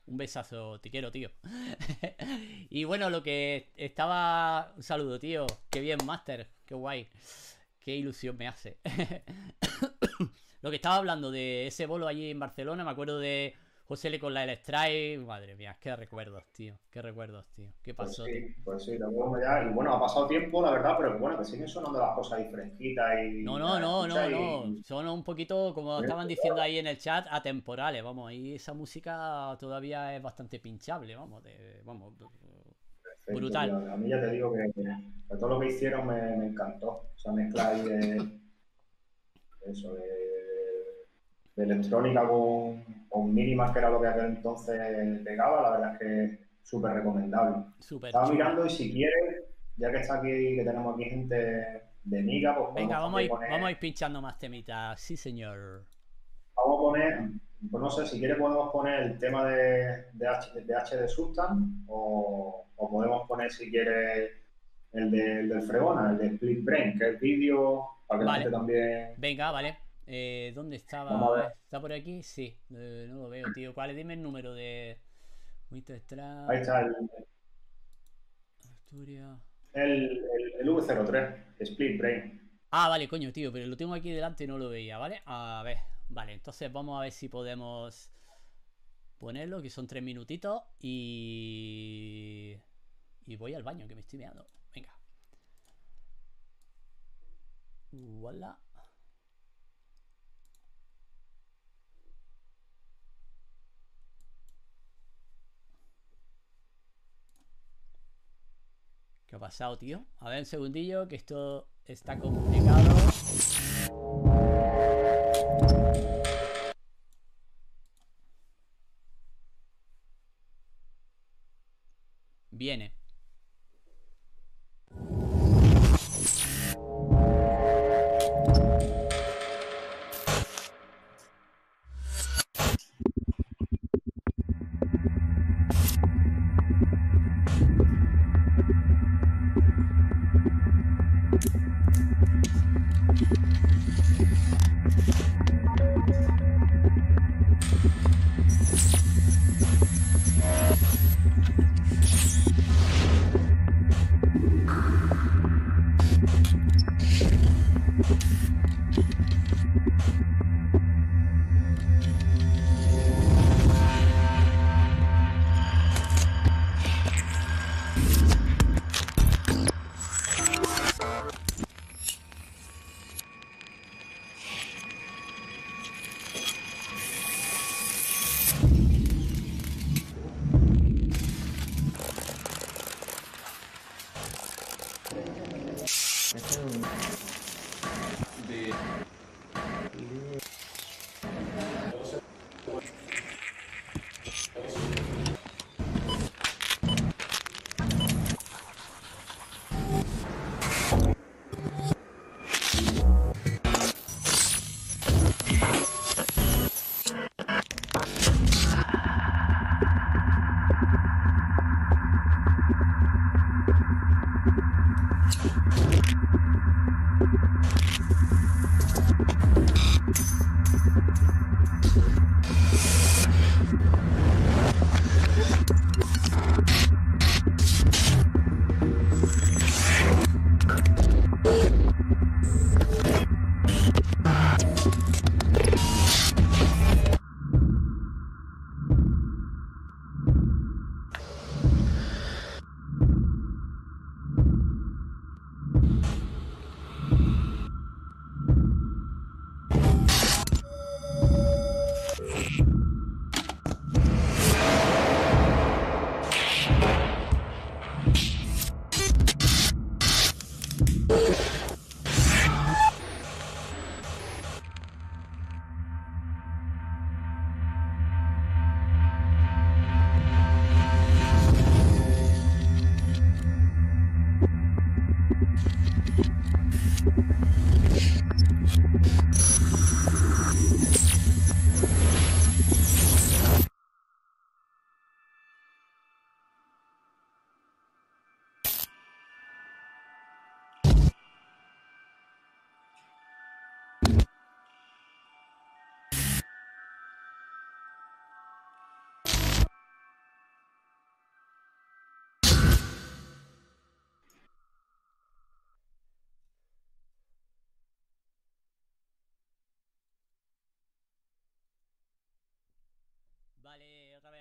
A: Un besazo, te quiero, tío. y bueno, lo que estaba... Un saludo, tío. Qué bien, Master. Qué guay. Qué ilusión me hace. Lo que estaba hablando de ese bolo allí en Barcelona, me acuerdo de José con la Strike. Madre mía, qué recuerdos, tío. Qué recuerdos, tío. ¿Qué
B: Pues
A: pasó,
B: sí,
A: tío?
B: pues sí, lo ya. Y bueno, ha pasado tiempo, la verdad, pero bueno, que siguen sonando las cosas ahí fresquitas y.
A: No, no, no, no, no.
B: y-
A: Son un poquito, como
B: Sí,
A: estaban diciendo ahí en el chat, atemporales. Vamos, ahí esa música todavía es bastante pinchable, vamos. De, vamos,
B: Perfecto,
A: Brutal.
B: tío. A mí ya te digo que, que todo lo que hicieron me, me encantó. Esa mezcla ahí de. Eso, de, de electrónica con, con mínimas, que era lo que aquel entonces pegaba, la verdad es que súper recomendable. Estaba
A: chulo.
B: mirando y si quieres, ya que está aquí, que tenemos aquí gente de Miga, pues
A: Venga,
B: podemos
A: vamos a, ir,
B: poner-
A: vamos a ir pinchando más temitas. Sí, señor.
B: Vamos a poner, pues no sé, si quieres podemos poner el tema de, de, H, de H de Substan o, o podemos poner, si quieres, el, de- el del Fregona, el de Split Brain, que es vídeo, para que
A: Vale.
B: la gente también...
A: Venga, vale. Eh, ¿Dónde estaba? ¿Está por aquí? Sí. Eh, no lo veo, tío. ¿Cuál? Dime el número de.
B: Ahí está el,
A: Asturias.
B: el, el- el V03, Split Brain.
A: Ah, vale, coño, tío, pero lo tengo aquí delante y no lo veía, ¿vale? A ver, vale, entonces vamos a ver si podemos ponerlo, que son tres minutitos y... Y voy al baño, que me estoy meando. Venga. Voilà. ¿Qué ha pasado, tío? A ver, un segundillo, que esto está complicado. Viene.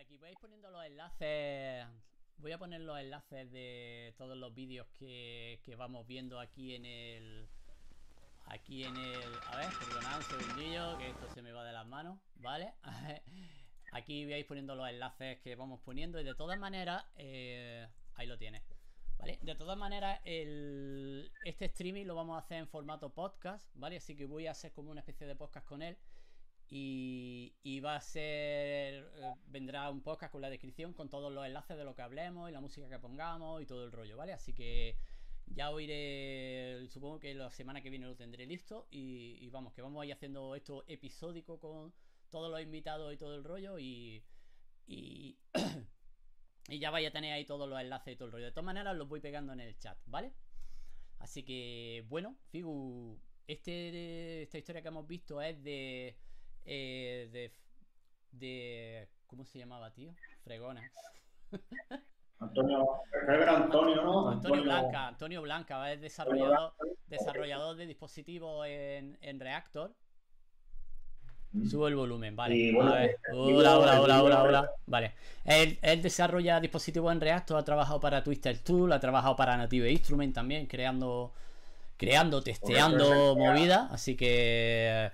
A: Aquí vais poniendo los enlaces. Voy a poner los enlaces de todos los vídeos que, que vamos viendo aquí en el. Aquí en el. A ver, perdonad un segundillo, que esto se me va de las manos, ¿vale? Aquí vais poniendo los enlaces que vamos poniendo y de todas maneras, eh, ahí lo tienes. ¿Vale? De todas maneras, el, este streaming lo vamos a hacer en formato podcast, ¿vale? Así que voy a hacer como una especie de podcast con él. Y, va a ser. eh, vendrá un podcast con la descripción, con todos los enlaces de lo que hablemos y la música que pongamos y todo el rollo, ¿vale? Así que ya oiré. Supongo que la semana que viene lo tendré listo. Y, y vamos, que vamos a ir haciendo esto episódico con todos los invitados y todo el rollo. Y. Y. y ya vais a tener ahí todos los enlaces y todo el rollo. De todas maneras, los voy pegando en el chat, ¿vale? Así que, bueno, Figu, este, esta historia que hemos visto es de, eh, de. de. ¿Cómo se llamaba, tío? Fregona.
B: Antonio, creo que era Antonio, ¿no?
A: Antonio Blanca, Antonio Blanca, es desarrollador, desarrollador de dispositivos en, en Reactor. Subo el volumen, vale.
B: Bueno,
A: a ver. Hola, hola, hola, hola, hola. Vale. Él, él desarrolla dispositivos en Reactor, ha trabajado para Twister Tool, ha trabajado para Native Instrument también, creando, creando, testeando movidas. Así que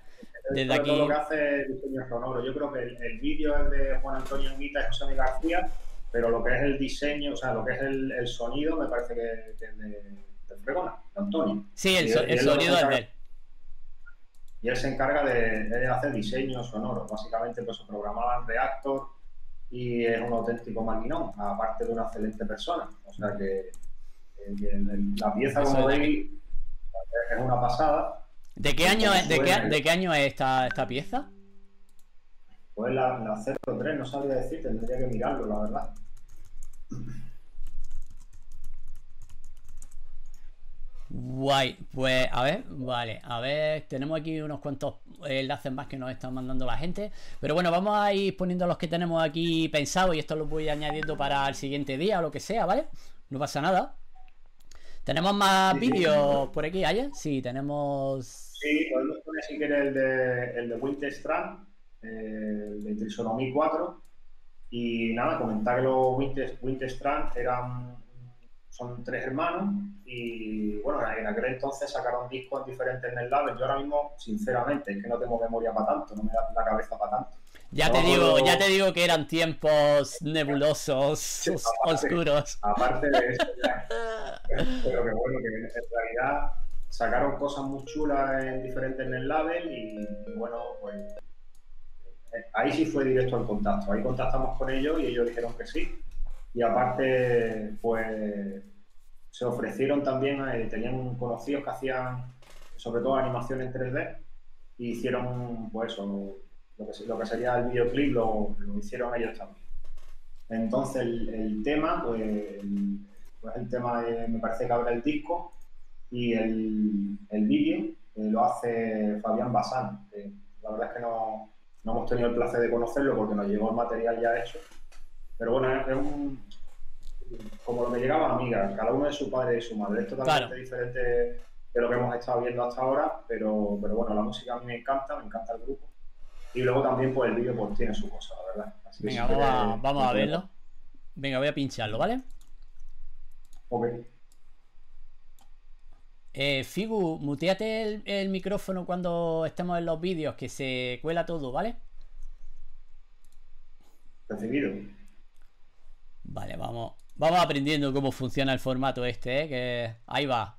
A: desde aquí.
B: todo lo que hace es diseño sonoro. Yo creo que el, el vídeo es de Juan Antonio Anguita y José Miguel García, pero lo que es el diseño, o sea, lo que es el, el sonido, me parece que, que es de, de Fregona, Antonio.
A: Sí, el, so- el sonido es de él.
B: Y él se encarga de, de hacer diseño sonoro. Básicamente, pues se programaba en Reactor y es un auténtico maquinón, aparte de una excelente persona. O sea que, que el- el- la pieza,
A: Eso
B: como veis, es una pasada.
A: ¿De qué año es, de qué, de qué año es esta, esta pieza?
B: Pues la, la 03, no sabría decir, tendría que mirarlo, la verdad.
A: Guay, pues a ver, vale, a ver, tenemos aquí unos cuantos enlaces más que nos están mandando la gente, pero bueno, vamos a ir poniendo los que tenemos aquí pensados y esto los voy añadiendo para el siguiente día o lo que sea, ¿vale? No pasa nada. ¿Tenemos más
B: Sí, sí.
A: vídeos por aquí, Aya? Sí, tenemos...
B: Sí, podemos poner si quieres el de, el de Winter Strand, eh, el de Trisonomí 4. Y nada, comentar que los Winter, Winter Strand eran, son tres hermanos y bueno, en aquel entonces sacaron discos en diferentes labels. Yo ahora mismo, sinceramente, es que no tengo memoria para tanto, no me da la cabeza para tanto.
A: Ya
B: No,
A: te digo,
B: pero-
A: ya te digo que eran tiempos nebulosos,
B: Sí,
A: os-
B: aparte.
A: oscuros.
B: Aparte de eso, ya. pero que bueno, que en realidad sacaron cosas muy chulas en diferentes y, y bueno, pues eh, ahí sí fue directo al contacto. Ahí contactamos con ellos y ellos dijeron que sí. Y aparte, pues se ofrecieron también, eh, tenían conocidos que hacían sobre todo animación en 3D y hicieron, pues eso, lo que, sería el videoclip lo, lo hicieron ellos también. Entonces el, tema, pues el, pues tema me parece que abre el disco y el, el vídeo eh, lo hace Fabián Basán. que la verdad es que no, no hemos tenido el placer de conocerlo porque nos llegó el material ya hecho. Pero bueno, es, un, como lo que llegaba a amigas, cada uno es su padre y su madre. Es totalmente
A: Claro.
B: diferente de lo que hemos estado viendo hasta ahora, pero, pero bueno, la música a mí me encanta, me encanta el grupo. Y luego también pues el vídeo pues tiene su cosa, la verdad. Así
A: Venga, vamos a, vamos a verlo. Venga, voy a pincharlo, ¿vale?
B: Ok.
A: Eh, Figu, muteate el, el micrófono cuando estemos en los vídeos, que se cuela todo, ¿vale?
B: Recibido.
A: Vale, vamos. Vamos aprendiendo cómo funciona el formato este, ¿eh? Que ahí va.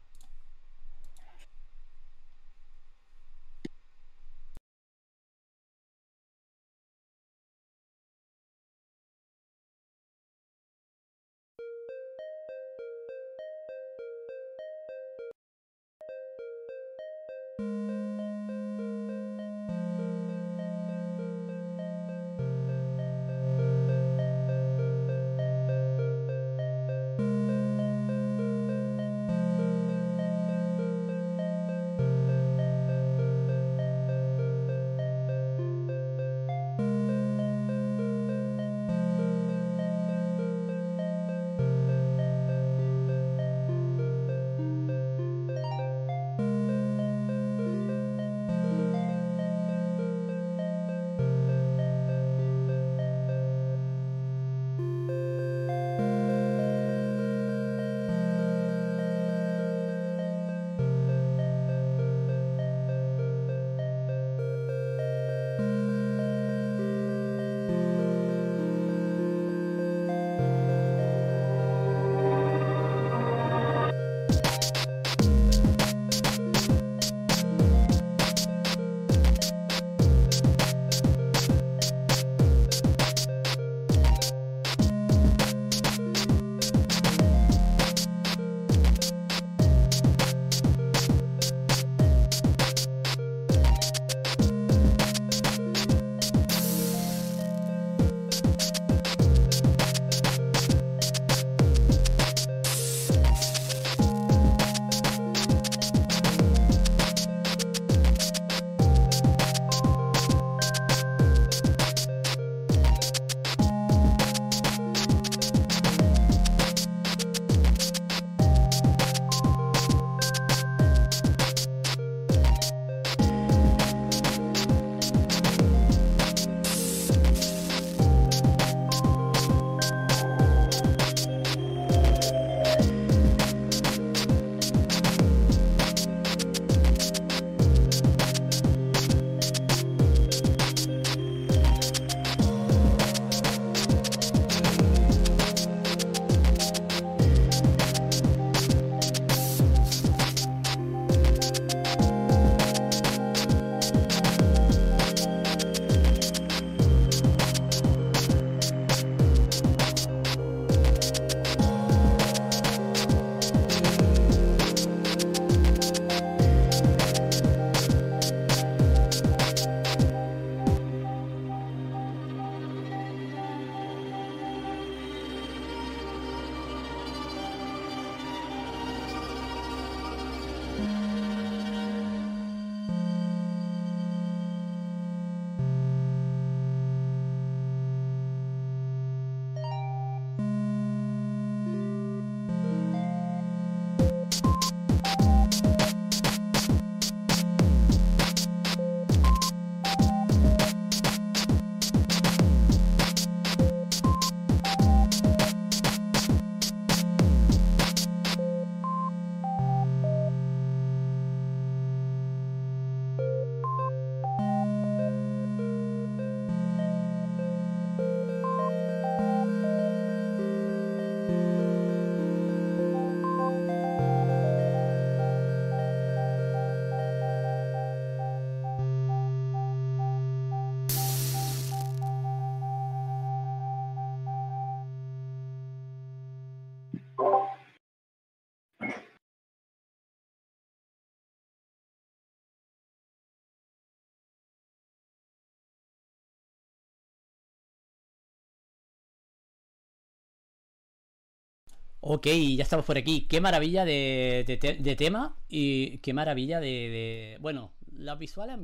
A: Ok, ya estamos por aquí. Qué maravilla de, de, tema y qué maravilla de... Bueno, las visuales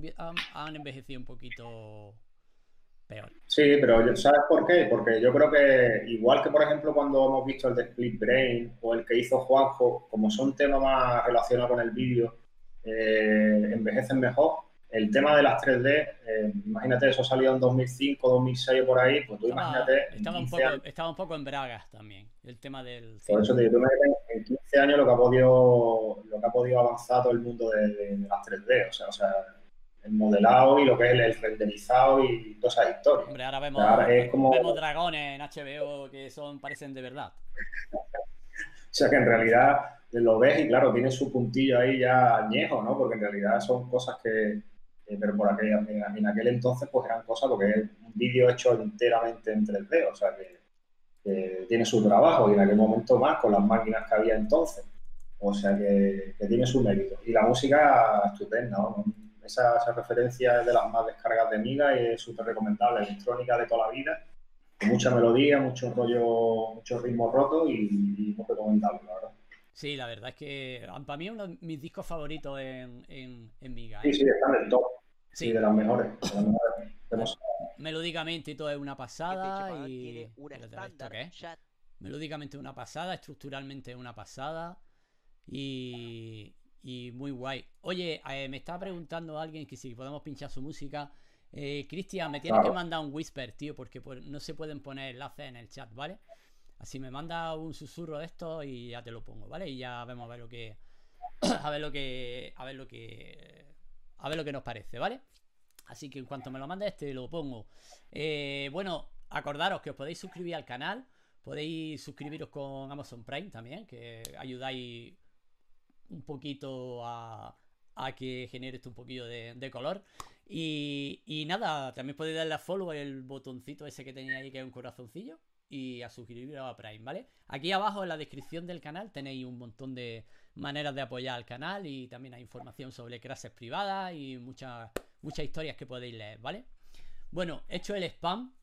A: han, envejecido un poquito peor.
B: Sí, pero ¿sabes por qué? Porque yo creo que igual que por ejemplo cuando hemos visto el de Split Brain o el que hizo Juanjo, como son temas más relacionados con el vídeo, eh, envejecen mejor el tema de las 3D, eh, imagínate, eso salió en 2005, 2006 por ahí, pues tú imagínate.
A: Estaba un, poco, estaba un poco en Bragas también, el tema del.
B: Por eso te digo, tú en 15 años lo que ha podido, lo que ha podido avanzar todo el mundo de, las 3D, o sea, o sea, el modelado y lo que es el renderizado y todas esas historias.
A: Hombre, ahora vemos, vemos dragones en HBO que son parecen de verdad.
B: o sea que en realidad lo ves y claro, tiene su puntillo ahí ya añejo, ¿no? Porque en realidad son cosas que eh, pero por aquel, en, aquel entonces pues eran cosas porque es un vídeo hecho enteramente en 3D, o sea que, tiene su trabajo y en aquel momento más con las máquinas que había entonces, o sea que, tiene su mérito. Y la música estupenda, ¿no? Esa, referencia es de las más descargas de Miga y es súper recomendable, electrónica de toda la vida, mucha melodía, mucho rollo, mucho ritmo roto y, y muy recomendable, la verdad.
A: Sí, la verdad es que para mí es uno de mis discos favoritos en, en, en Miga.
B: Sí, ¿eh? sí, está en el top. Sí, de las mejores.
A: Melódicamente y todo es una pasada. Y... Melódicamente una pasada, estructuralmente una pasada. Y, y muy guay. Oye, eh, me estaba preguntando alguien que si podemos pinchar su música. Eh, Cristian, me tienes que mandar un whisper, tío, porque no se pueden poner enlaces en el chat, ¿vale? Así me manda un susurro de esto y ya te lo pongo, ¿vale? Y ya vemos a ver lo que. A ver lo que. A ver lo que. A ver lo que nos parece, ¿vale? Así que en cuanto me lo mande este lo pongo. Eh, bueno, acordaros que os podéis suscribir al canal. Podéis suscribiros con Amazon Prime también, que ayudáis un poquito a, que genere esto un poquito de, color. Y, y, nada, también podéis darle a follow el botoncito ese que tenía ahí que es un corazoncillo y a suscribiros a Prime, ¿vale? Aquí abajo en la descripción del canal tenéis un montón de maneras de apoyar al canal y también hay información sobre clases privadas y muchas, muchas historias que podéis leer, ¿vale? Bueno, he hecho el spam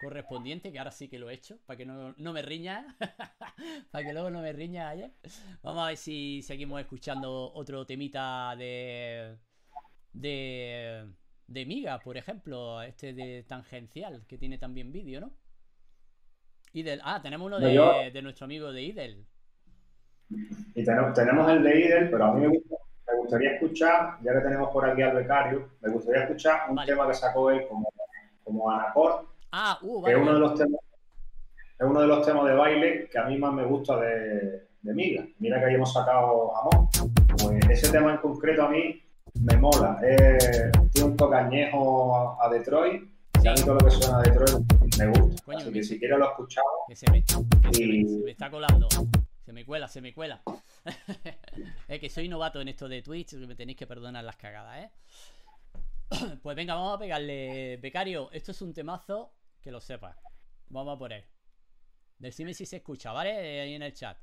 A: correspondiente, que ahora sí que lo he hecho, para que no, me riña, para que luego no me riña ayer. Vamos a ver si seguimos escuchando otro temita de... de... de Miga, por ejemplo, este de tangencial, que tiene también vídeo, ¿no? Idel. Ah, tenemos uno de, nuestro amigo de Idel.
B: Y tenemos, el de Idel, pero a mí me, gustaría escuchar, ya que tenemos por aquí al becario, me gustaría escuchar un tema que sacó él como, como Anacor.
A: Ah, uh,
B: vale. Que es uno de los temas es uno de los temas de baile que a mí más me gusta de, de Miga. Mira que ahí hemos sacado Amor. Pues ese tema en concreto a mí me mola. tiene un tocañejo a Detroit y a mí todo lo que suena Detroit me gusta. Coño, Así que si quieres lo escuchamos.
A: Que se me, se me, está colando. Se me cuela, se me cuela. es que soy novato en esto de Twitch, me tenéis que perdonar las cagadas, ¿eh? pues venga, vamos a pegarle. Becario, esto es un temazo que lo sepas. Vamos a por él. Decime si se escucha, ¿vale? Ahí en el chat.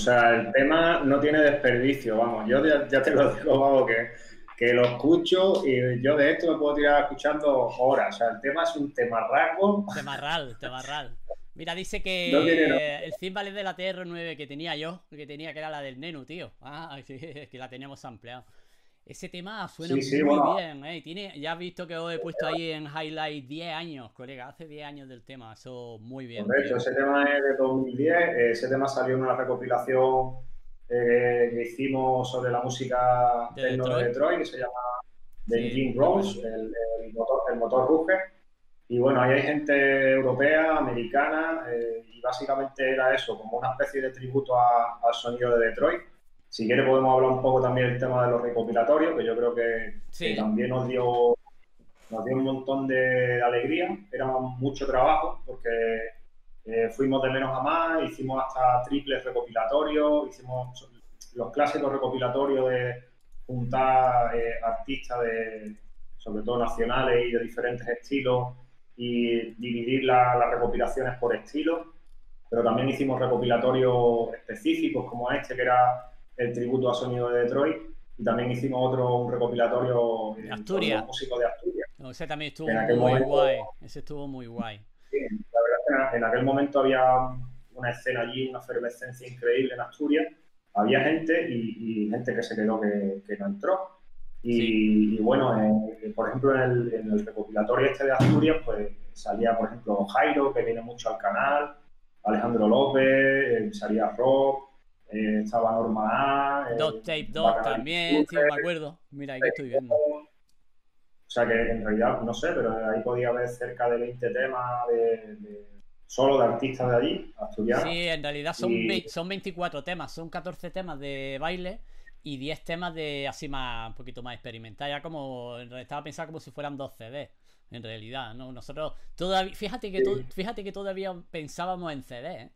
B: Sea, el tema no tiene desperdicio, vamos. Yo ya, te lo digo, vamos, que, que, lo escucho y yo de esto me puedo tirar escuchando horas. O sea, el tema es un temarraco.
A: Temarral, temarral. Mira, dice que el Zimbal es de la TR9 que tenía yo, que tenía que era la del Nenu, tío. Ah, que la teníamos ampliado. Ese tema suena muy bien, ¿eh? Tiene, ya has visto que os he puesto ahí en highlight 10 años, colega, hace 10 años del tema, eso muy bien.
B: hecho, ese tema es de 2010, ese tema salió en una recopilación eh, que hicimos sobre la música de Detroit, Detroit que se llama The Engine Rose, el, motor, el motor ruge. Y bueno, ahí hay gente europea, americana, eh, y básicamente era eso, como una especie de tributo al sonido de Detroit si quiere podemos hablar un poco también del tema de los recopilatorios, que yo creo que, también nos dio, nos dio un montón de alegría. Era mucho trabajo porque eh, fuimos de menos a más, hicimos hasta triples recopilatorios, hicimos los clásicos recopilatorios de juntar eh, artistas de, sobre todo nacionales y de diferentes estilos y dividir las recopilaciones por estilo. Pero también hicimos recopilatorios específicos como este, que era el tributo a sonido de Detroit y también hicimos otro un recopilatorio
A: de Asturias.
B: músico de Asturias.
A: ese también estuvo muy guay. Ese estuvo muy guay.
B: Sí, la verdad es que en aquel momento había una escena allí, una efervescencia increíble en Asturias. Había gente y, gente que se quedó que, que no entró. Y, bueno, por ejemplo, en el, en el, recopilatorio este de Asturias, pues salía, por ejemplo, Jairo, que viene mucho al canal, Alejandro López, eh, salía Rock, eh, estaba Norma A.
A: Eh, Dot Tape 2 también, sí, me acuerdo. Mira, ahí que estoy viendo. O
B: sea que en realidad, no sé, pero ahí podía haber cerca de 20 temas de, solo de artistas de allí, asturianos.
A: Sí, en realidad son, son 24 temas, son 14 temas de baile y 10 temas de así más, un poquito más experimental. Ya como, estaba pensando como si fueran dos CDs, en realidad, ¿no? Nosotros todavía, fíjate que, fíjate que todavía pensábamos en CD, ¿eh?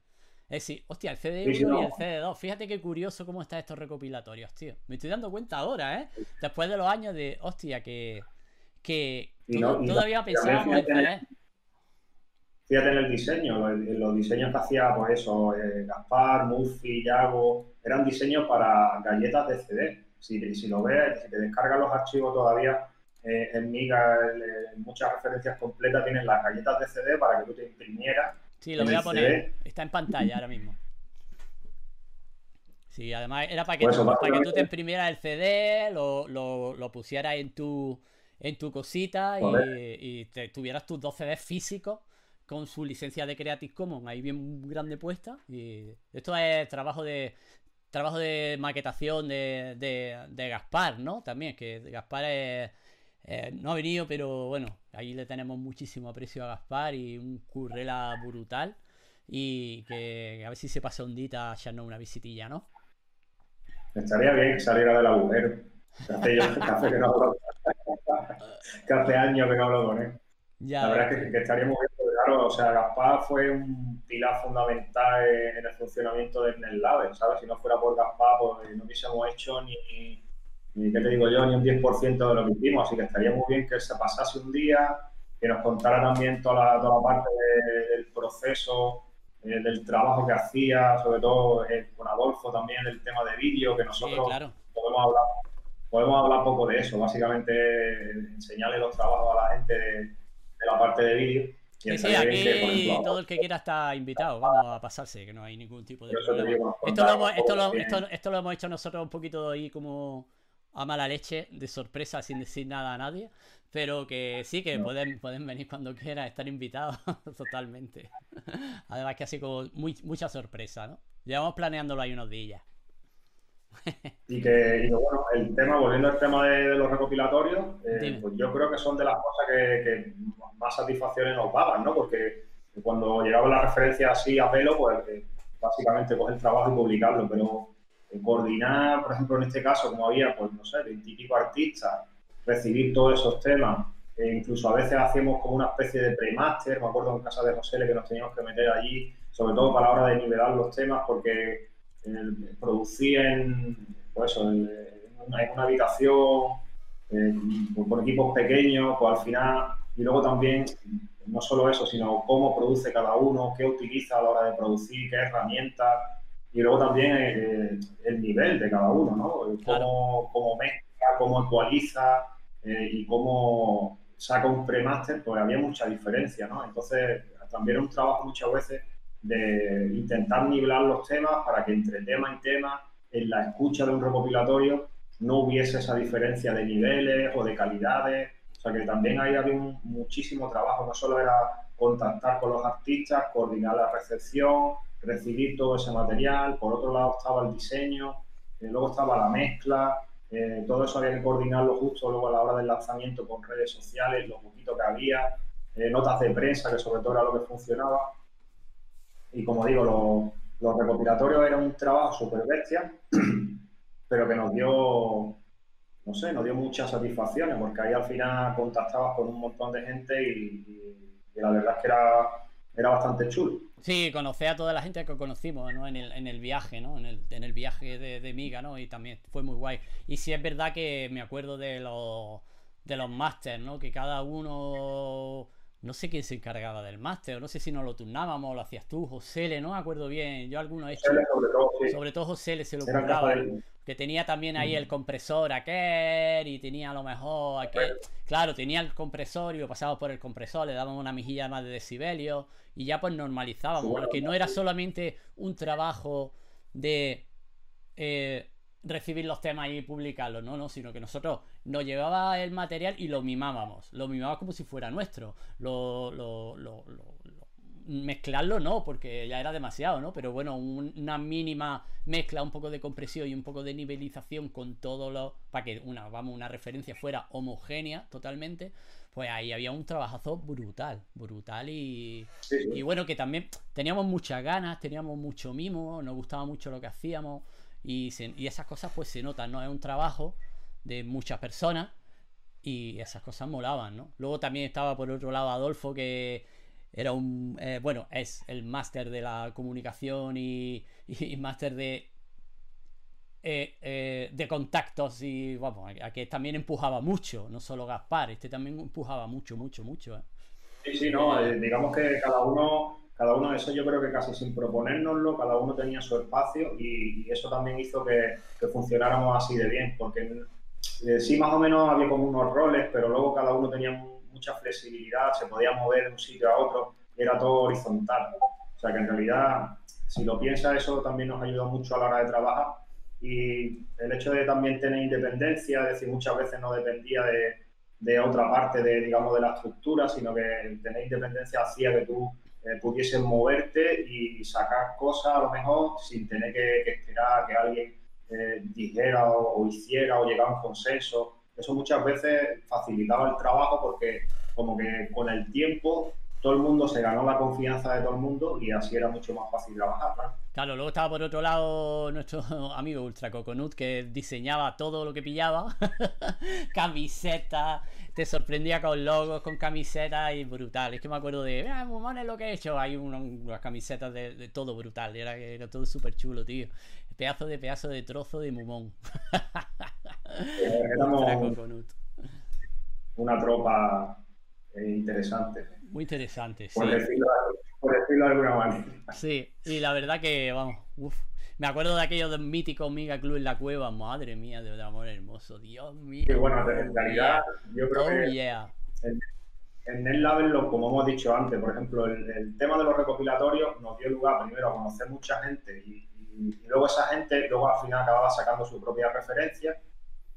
A: Es decir, hostia, el CD1 y el CD2. Fíjate qué curioso cómo están estos recopilatorios, tío. Me estoy dando cuenta ahora, ¿eh? Después de los años de, hostia, que, que todavía pensábamos en CD.
B: Fíjate en el diseño, los, diseños que hacía, pues eso, eh, Gaspar, Murphy, Yago, eran diseños para galletas de CD. Si, si lo ves, si te descargas los archivos todavía, eh, en Miga, en muchas referencias completas, tienen las galletas de CD para que tú te imprimieras
A: Sí, lo voy a poner. Está en pantalla ahora mismo. Sí, además era para que, tú, para que tú te imprimieras el CD, lo, lo, pusieras en tu, en tu cosita y, te, tuvieras tus dos CDs físicos con su licencia de Creative Commons ahí bien grande puesta. Y esto es trabajo de trabajo de maquetación de, de, de Gaspar, ¿no? También, que Gaspar es eh, no ha venido, pero bueno, ahí le tenemos muchísimo aprecio a Gaspar y un currela brutal. Y que, a ver si se pasa un día a echarnos una visitilla, ¿no?
B: Estaría bien que saliera del agujero. Que hace, que, no hablo, que hace años que no hablo con él. la verdad es que, estaría muy bien, claro, o sea, Gaspar fue un pilar fundamental en el funcionamiento del NetLab, ¿sabes? Si no fuera por Gaspar, pues no hubiésemos hecho ni, ni qué te digo yo, ni un 10% de lo que hicimos, así que estaría muy bien que se pasase un día, que nos contara también toda la, toda la parte del proceso, eh, del trabajo que hacía, sobre todo eh, con Adolfo también, del tema de vídeo, que nosotros podemos hablar podemos hablar poco de eso, básicamente enseñarle los trabajos a la gente de, la parte de vídeo.
A: Sí, sí, aquí todo el que quiera está invitado, vamos a pasarse, que no hay ningún tipo de problema. Esto lo, hemos, esto, lo, esto, esto lo hemos hecho nosotros un poquito ahí como a mala leche, de sorpresa, sin decir nada a nadie. Pero que sí, que pueden, pueden venir cuando quieran, estar invitados totalmente. Además que así como muy, mucha sorpresa, ¿no? Llevamos planeándolo ahí unos días.
B: y, que, bueno, el tema, volviendo al tema de, los recopilatorios, eh, pues yo creo que son de las cosas que, más satisfacciones nos daban, ¿no? Porque cuando llegaba la referencia así a pelo, pues eh, básicamente coger el trabajo y publicarlo, pero coordinar, por ejemplo, en este caso, como había, pues no sé, veintipico artistas, recibir todos esos temas, e incluso a veces hacemos como una especie de pre-master, me acuerdo en casa de José que nos teníamos que meter allí, sobre todo para la hora de nivelar los temas, porque eh, en, pues en, una, habitación, con equipos pequeños, pues al final, y luego también no solo eso, sino cómo produce cada uno, qué utiliza a la hora de producir, qué herramientas, y luego también eh, el nivel de cada uno, ¿no? Cómo, cómo mezcla, cómo ecualiza eh, y cómo saca un premaster, pues había mucha diferencia, ¿no? Entonces, también es un trabajo muchas veces de intentar nivelar los temas para que entre tema y tema, en la escucha de un recopilatorio, no hubiese esa diferencia de niveles o de calidades. O sea que también ahí había muchísimo trabajo, no solo era contactar con los artistas, coordinar la recepción, recibir todo ese material, por otro lado estaba el diseño, eh, luego estaba la mezcla, eh, todo eso había que coordinarlo justo luego a la hora del lanzamiento con redes sociales, lo poquito que había, eh, notas de prensa, que sobre todo era lo que funcionaba. Y como digo, los, los recopilatorios eran un trabajo súper bestia, pero que nos dio, no sé, nos dio muchas satisfacciones, porque ahí al final contactabas con un montón de gente y, la verdad es que era, era bastante chulo.
A: Sí, conocer a toda la gente que conocimos, ¿no? En el, en el viaje, ¿no? En el, en el viaje de, de, Miga, ¿no? Y también fue muy guay. Y sí es verdad que me acuerdo de los, de los másters, ¿no? Que cada uno no sé quién se encargaba del máster, no sé si nos lo turnábamos o lo hacías tú, José no me acuerdo bien, yo alguno he hecho, sobre todo, José Le se lo curraba, que tenía también ahí el compresor aquel y tenía a lo mejor aquel, claro, tenía el compresor y lo pasábamos por el compresor, le dábamos una mejilla más de decibelios y ya pues normalizábamos, porque no era solamente un trabajo de... Eh, recibir los temas y publicarlos, no, no, sino que nosotros nos llevaba el material y lo mimábamos, lo mimábamos como si fuera nuestro, lo, lo, lo, mezclarlo no, porque ya era demasiado, ¿no? Pero bueno, una mínima mezcla, un poco de compresión y un poco de nivelización con todo lo, para que una, vamos, una referencia fuera homogénea totalmente, pues ahí había un trabajazo brutal, brutal y, y bueno, que también teníamos muchas ganas, teníamos mucho mimo, nos gustaba mucho lo que hacíamos. Y, esas cosas pues se notan, ¿no? Es un trabajo de muchas personas y esas cosas molaban, ¿no? Luego también estaba por otro lado Adolfo que era un, eh, bueno, es el máster de la comunicación y, y máster de eh, eh, de contactos y vamos, a que también empujaba mucho, no solo Gaspar, este también empujaba mucho, mucho, mucho.
B: Sí, sí, no, digamos que cada uno cada uno de esos yo creo que casi sin proponérnoslo, cada uno tenía su espacio y, eso también hizo que, funcionáramos así de bien, porque sí más o menos había como unos roles, pero luego cada uno tenía mucha flexibilidad, se podía mover de un sitio a otro, era todo horizontal. O sea que en realidad, si lo piensas, eso también nos ayudó mucho a la hora de trabajar y el hecho de también tener independencia, es decir, muchas veces no dependía de, de otra parte de, digamos, de la estructura, sino que tener independencia hacía que tú eh, pudiesen moverte y sacar cosas a lo mejor sin tener que, esperar a que alguien eh, dijera o, hiciera o llegara a un consenso. Eso muchas veces facilitaba el trabajo porque como que con el tiempo todo el mundo se ganó la confianza de todo el mundo y así era mucho más fácil trabajar.
A: Claro, luego estaba por otro lado nuestro amigo Ultra Coconut que diseñaba todo lo que pillaba, camisetas, te sorprendía con logos, con camisetas y brutal. Es que me acuerdo de, ah, es lo que he hecho. Hay unas camisetas de, todo brutal, era, era todo súper chulo, tío. Pedazo de pedazo de trozo de mumón.
B: una tropa eh, interesante.
A: Muy interesante,
B: por sí. Decirlo, por decirlo de alguna manera.
A: Sí, y la verdad que, vamos, uff. Me acuerdo de aquello del mítico Miga Club en la cueva, madre mía, de amor hermoso, Dios mío.
B: Y bueno, en realidad, yo creo oh, que en, en NetLabel, lo, como hemos dicho antes, por ejemplo, el, tema de los recopilatorios nos dio lugar primero a conocer mucha gente y, luego esa gente luego al final acababa sacando su propia referencia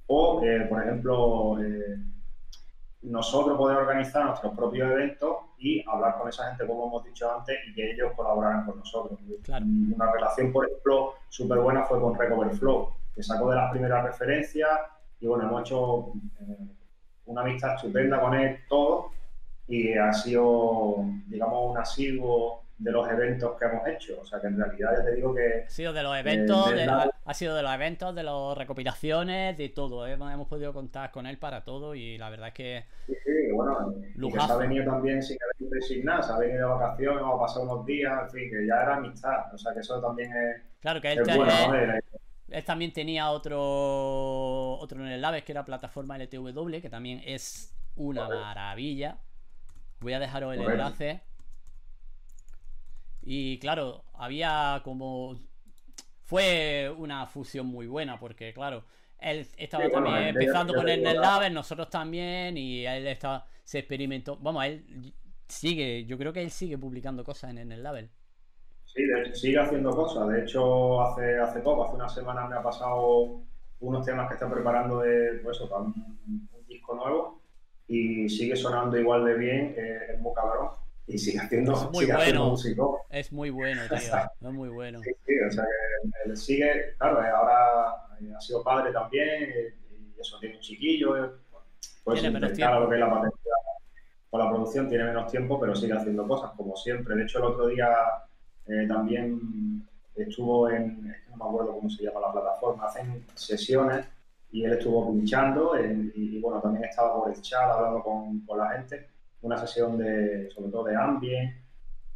B: o, eh, por ejemplo, eh, nosotros poder organizar nuestros propios eventos y hablar con esa gente, como hemos dicho antes, y que ellos colaboraran con nosotros. Una relación, por ejemplo, súper buena fue con Recover Flow, que sacó de las primeras referencias y bueno, hemos hecho eh, una amistad estupenda con él todo y ha sido, digamos, un asiduo de los eventos que hemos hecho. O sea que en realidad ya te digo que.
A: Ha sido de los eventos, ha sido de los eventos, de las recopilaciones, de todo. ¿eh? Hemos, podido contar con él para todo y la verdad es que.
B: Sí, sí, bueno. Que se ha venido también sin sin nada, se ha venido de vacaciones o ha pasado unos días, en fin, que ya era amistad. O sea que eso también es.
A: Claro que él, él también tenía otro otro en el Laves que era plataforma LTW, que también es una maravilla Voy a dejaros el enlace. Y claro, había como. Fue una fusión muy buena, porque claro, él estaba también empezando con el NetLabel, nosotros también, y él estaba, se experimentó. Vamos, él sigue, yo creo que él sigue publicando cosas en el NetLabel.
B: Sí, sigue haciendo cosas. De hecho, hace, hace poco, hace una semana me ha pasado unos temas que está preparando de pues eso, un, disco nuevo y sigue sonando igual de bien, eh, es muy cabrón y sigue haciendo,
A: es muy bueno. Es muy bueno, tío. es muy bueno.
B: Sí, sí, o sea que él sigue, claro, eh, ahora eh, ha sido padre también y eso tiene un chiquillo, pues tiene menos tiempo. lo que es la paternidad con la producción tiene menos tiempo, pero sigue haciendo cosas como siempre. De hecho, el otro día también estuvo en, no me acuerdo cómo se llama la plataforma, hacen sesiones y él estuvo pinchando y, bueno, también estaba por el chat hablando con, con la gente una sesión de, sobre todo de ambient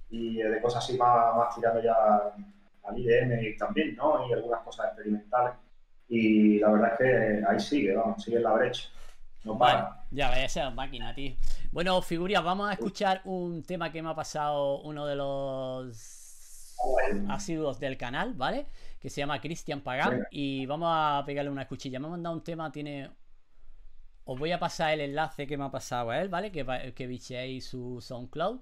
B: y de cosas así más, más tirando ya al IDM también, ¿no? Y algunas cosas experimentales. Y la verdad es que ahí sigue, vamos, sigue en la brecha. No para.
A: ya ves, esa máquina, tío. Bueno, figurías, vamos a escuchar un tema que me ha pasado uno de los asiduos del canal, ¿vale? Que se llama Cristian Pagan. Y vamos a pegarle una escuchilla. Me ha mandado un tema, tiene os voy a pasar el enlace que me ha pasado a él, ¿vale? Que, que su SoundCloud.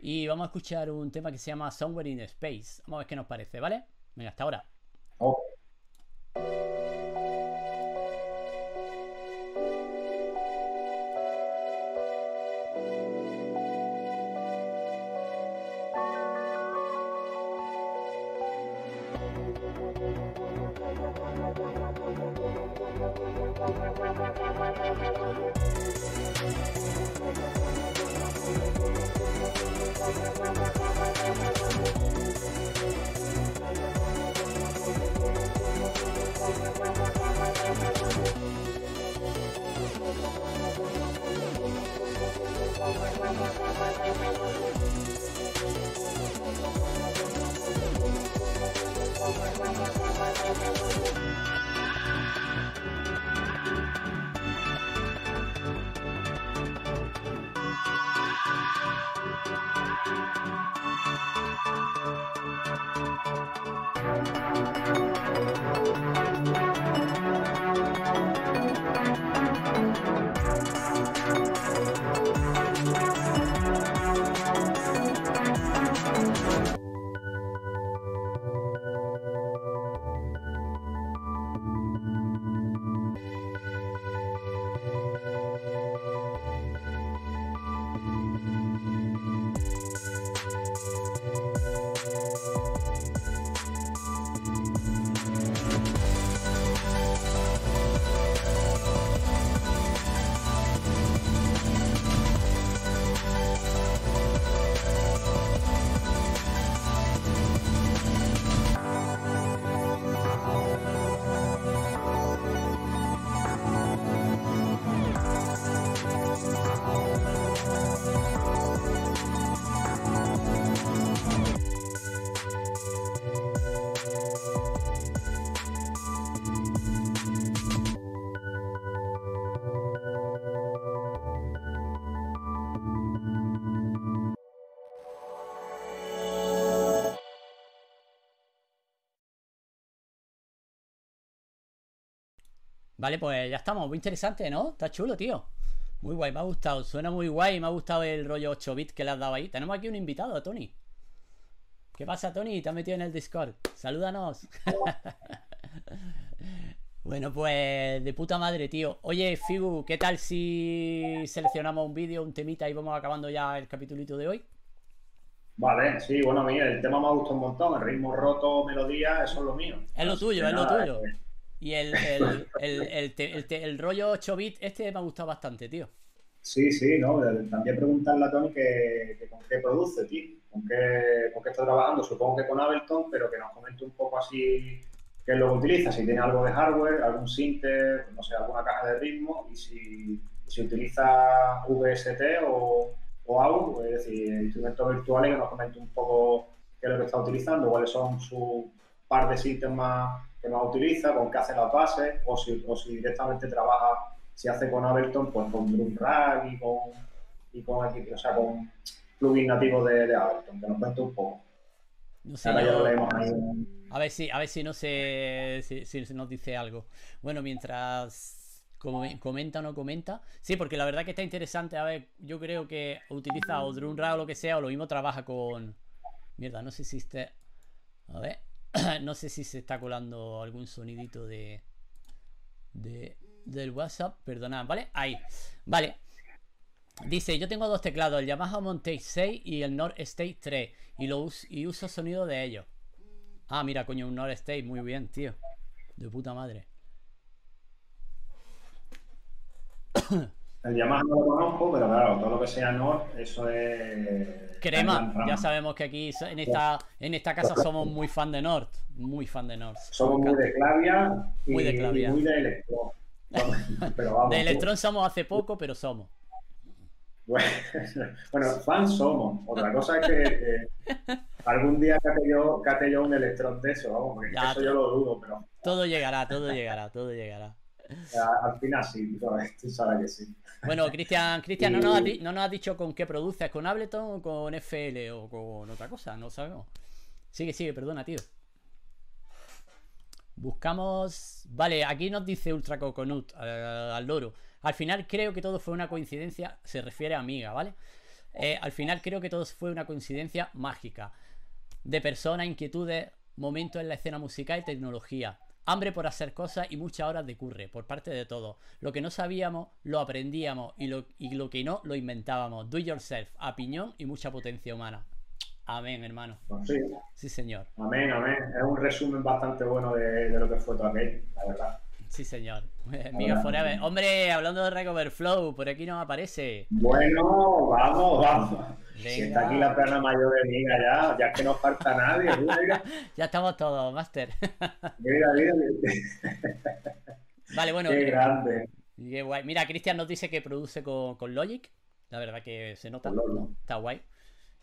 A: Y vamos a escuchar un tema que se llama Somewhere in Space. Vamos a ver qué nos parece, ¿vale? Venga, hasta ahora. Thank you. Vale, pues ya estamos. Muy interesante, ¿no? Está chulo, tío. Muy guay, me ha gustado. Suena muy guay. Me ha gustado el rollo 8 bits que le has dado ahí. Tenemos aquí un invitado, Tony. ¿Qué pasa, Tony? Te has metido en el Discord. Salúdanos. bueno, pues de puta madre, tío. Oye, Figu, ¿qué tal si seleccionamos un vídeo, un temita y vamos acabando ya el capitulito de hoy?
B: Vale, sí, bueno, a mí el tema me ha gustado un montón. El ritmo roto, melodía, eso es lo mío.
A: Es lo tuyo, es lo tuyo. Y el, el, el, el, rollo 8 bit este me ha gustado bastante, tío.
B: Sí, sí, ¿no? También preguntarle a Tony que, con qué produce, tío. Con qué, con qué está trabajando, supongo que con Ableton, pero que nos comente un poco así qué es lo que utiliza, si tiene algo de hardware, algún synth, no sé, alguna caja de ritmo, y si, si utiliza VST o, o AU, es decir, instrumentos virtuales, que nos comente un poco qué es lo que está utilizando, cuáles son sus par de síntemas más que más utiliza, con qué hace las bases, o si, o si directamente trabaja, si hace con Ableton, pues con Drum Rack y con, y con, o sea, con plugin nativo de, de Ableton, que nos cuente un poco.
A: No sé, A ver si, a ver si no se si, nos dice algo. Bueno, mientras comenta o no comenta. Sí, porque la verdad que está interesante. A ver, yo creo que utiliza o Drumra o lo que sea, o lo mismo trabaja con. Mierda, no sé si esté. A ver. no sé si se está colando algún sonidito de. de del WhatsApp. Perdonad, ¿vale? Ahí. Vale. Dice, yo tengo dos teclados, el Yamaha Montage 6 y el Nord State 3. Y, lo y uso sonido de ellos. Ah, mira, coño, un Nord State. Muy bien, tío. De puta madre.
B: El Yamaha no lo conozco, pero claro, todo lo que sea Nord, eso es...
A: Crema, ya sabemos que aquí en esta, en esta casa somos muy fan de Nord. Muy fan de Nord.
B: Somos muy de Clavia y muy de, Clavia. muy de Electron.
A: de Electron somos hace poco, pero somos.
B: Bueno, fans somos. Otra cosa es que algún día cate yo, cate yo un electrón de eso, vamos, porque eso yo lo dudo, pero.
A: Todo llegará, todo llegará, todo llegará.
B: Al final sí, tú sabes que sí.
A: Bueno, Cristian, Cristian no, nos no nos has dicho con qué produces, con Ableton o con FL o con otra cosa, no sabemos. Sigue, sigue, perdona, tío. Buscamos. Vale, aquí nos dice Ultra Coconut eh, al loro. Al final creo que todo fue una coincidencia, se refiere a amiga, ¿vale? Eh, al final creo que todo fue una coincidencia mágica. De personas, inquietudes, momentos en la escena musical y tecnología. Hambre por hacer cosas y muchas horas de curre por parte de todos. Lo que no sabíamos, lo aprendíamos y lo, y lo que no, lo inventábamos. Do it yourself, a piñón y mucha potencia humana. Amén, hermano.
B: Pues sí.
A: sí. señor.
B: Amén, amén. Es un resumen bastante bueno de, de lo que fue todo aquello, la verdad.
A: Sí, señor. Miga Forever. Hombre, hablando de Recover Flow, por aquí no aparece.
B: Bueno, vamos, vamos. Si está aquí la perna mayor de Miga ya, ya que no falta nadie.
A: ya estamos todos, Master.
B: mira, mira.
A: vale, bueno.
B: Qué grande.
A: Qué guay. Mira, Cristian nos dice que produce con, con Logic. La verdad que se nota. Está guay.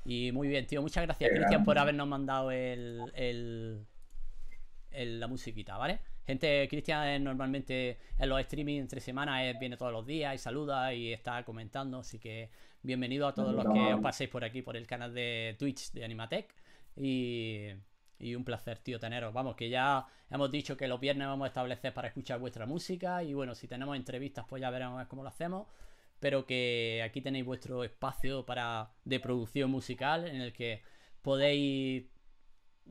A: Y muy bien, tío. Muchas gracias, Cristian, por habernos mandado el, el, el, la musiquita, ¿vale? Gente, Cristian normalmente en los streaming entre semanas viene todos los días y saluda y está comentando, así que bienvenido a todos los que os paséis por aquí, por el canal de Twitch de Animatech y, y un placer, tío, teneros. Vamos, que ya hemos dicho que los viernes vamos a establecer para escuchar vuestra música y bueno, si tenemos entrevistas pues ya veremos cómo lo hacemos pero que aquí tenéis vuestro espacio para de producción musical en el que podéis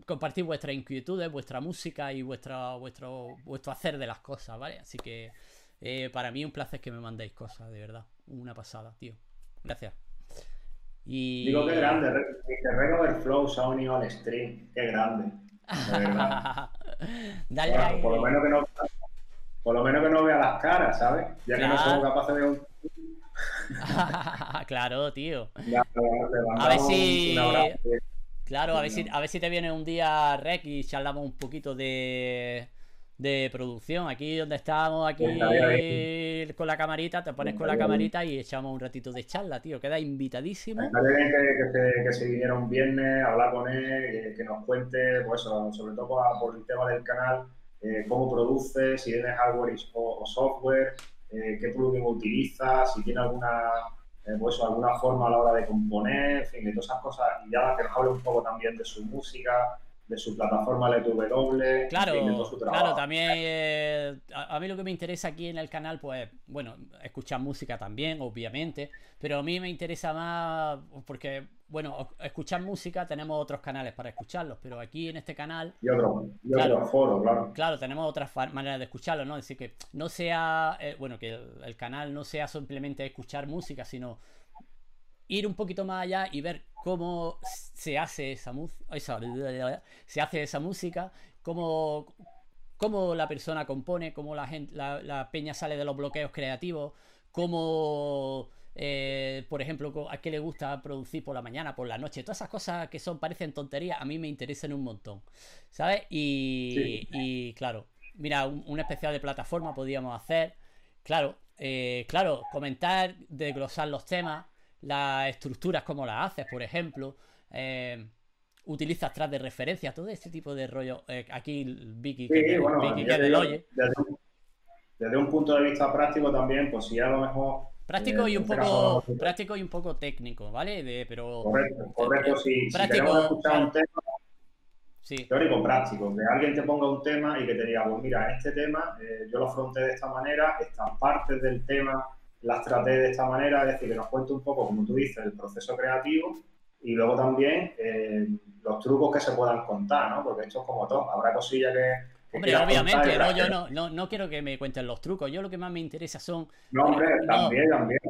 A: compartir vuestras inquietudes, vuestra música y vuestra, vuestro, vuestro hacer de las cosas, ¿vale? Así que eh, para mí un placer que me mandéis cosas, de verdad. Una pasada, tío. Gracias.
B: Y... Digo que grande, que Red Flow se ha unido al stream. Qué grande.
A: Dale ahí.
B: Por lo menos que no. Por lo menos que no vea las caras, ¿sabes? Ya que no somos capaces de un.
A: claro, tío. a ver si. Claro, a ver, si, a ver si te viene un día rec y charlamos un poquito de, de producción. Aquí donde estamos, aquí con la camarita, te pones con la camarita y echamos un ratito de charla, tío. Queda invitadísimo.
B: Está bien que, que, que, se viniera un viernes a hablar con él, que, nos cuente, pues sobre todo por, el tema del canal, eh, cómo produce, si tienes hardware o, software, eh, qué plugin utiliza, si tiene alguna eh, pues alguna forma a la hora de componer, en fin, de todas esas cosas, y ya que nos hable un poco también de su música, de su plataforma LTW,
A: claro, de su trabajo. Claro, también eh, a, mí lo que me interesa aquí en el canal, pues, bueno, escuchar música también, obviamente, pero a mí me interesa más porque, bueno, escuchar música tenemos otros canales para escucharlos, pero aquí en este canal...
B: Y claro, foros, claro.
A: Claro, tenemos otras maneras de escucharlo, ¿no? Es decir, que no sea, eh, bueno, que el canal no sea simplemente escuchar música, sino ir un poquito más allá y ver cómo se hace esa música, se hace esa música, cómo, cómo la persona compone, cómo la gente, la, peña sale de los bloqueos creativos, cómo eh, por ejemplo, a qué le gusta producir por la mañana, por la noche, todas esas cosas que son, parecen tonterías, a mí me interesan un montón, ¿sabes? Y, claro, mira, un, especial de plataforma podríamos hacer, claro, eh, claro, comentar, desglosar los temas, las estructuras, como las haces, por ejemplo. Eh, utilizas tras de referencia, todo este tipo de rollo. Eh, aquí Vicky, que,
B: Vicky desde, un, punto de vista práctico también, pues si a lo mejor
A: Práctico y
B: Eh,
A: un
B: en este
A: poco
B: caso,
A: práctico y un poco técnico, ¿vale? De, pero
B: Correcto, correcto. Si,
A: Práctico,
B: escuchar un tema
A: sí.
B: teórico práctico, que alguien te ponga un tema y que te diga, pues mira, este tema eh, yo lo afronté de esta manera, estas partes del tema las traté de esta manera, es decir, que nos cuente un poco, como tú dices, el proceso creativo y luego también eh, los trucos que se puedan contar, ¿no? Porque esto es como todo, habrá cosillas que...
A: Hombre, obviamente, no, yo no, no, no quiero que me cuenten los trucos. Yo lo que más me interesa son
B: No, hombre,
A: No.
B: también, también.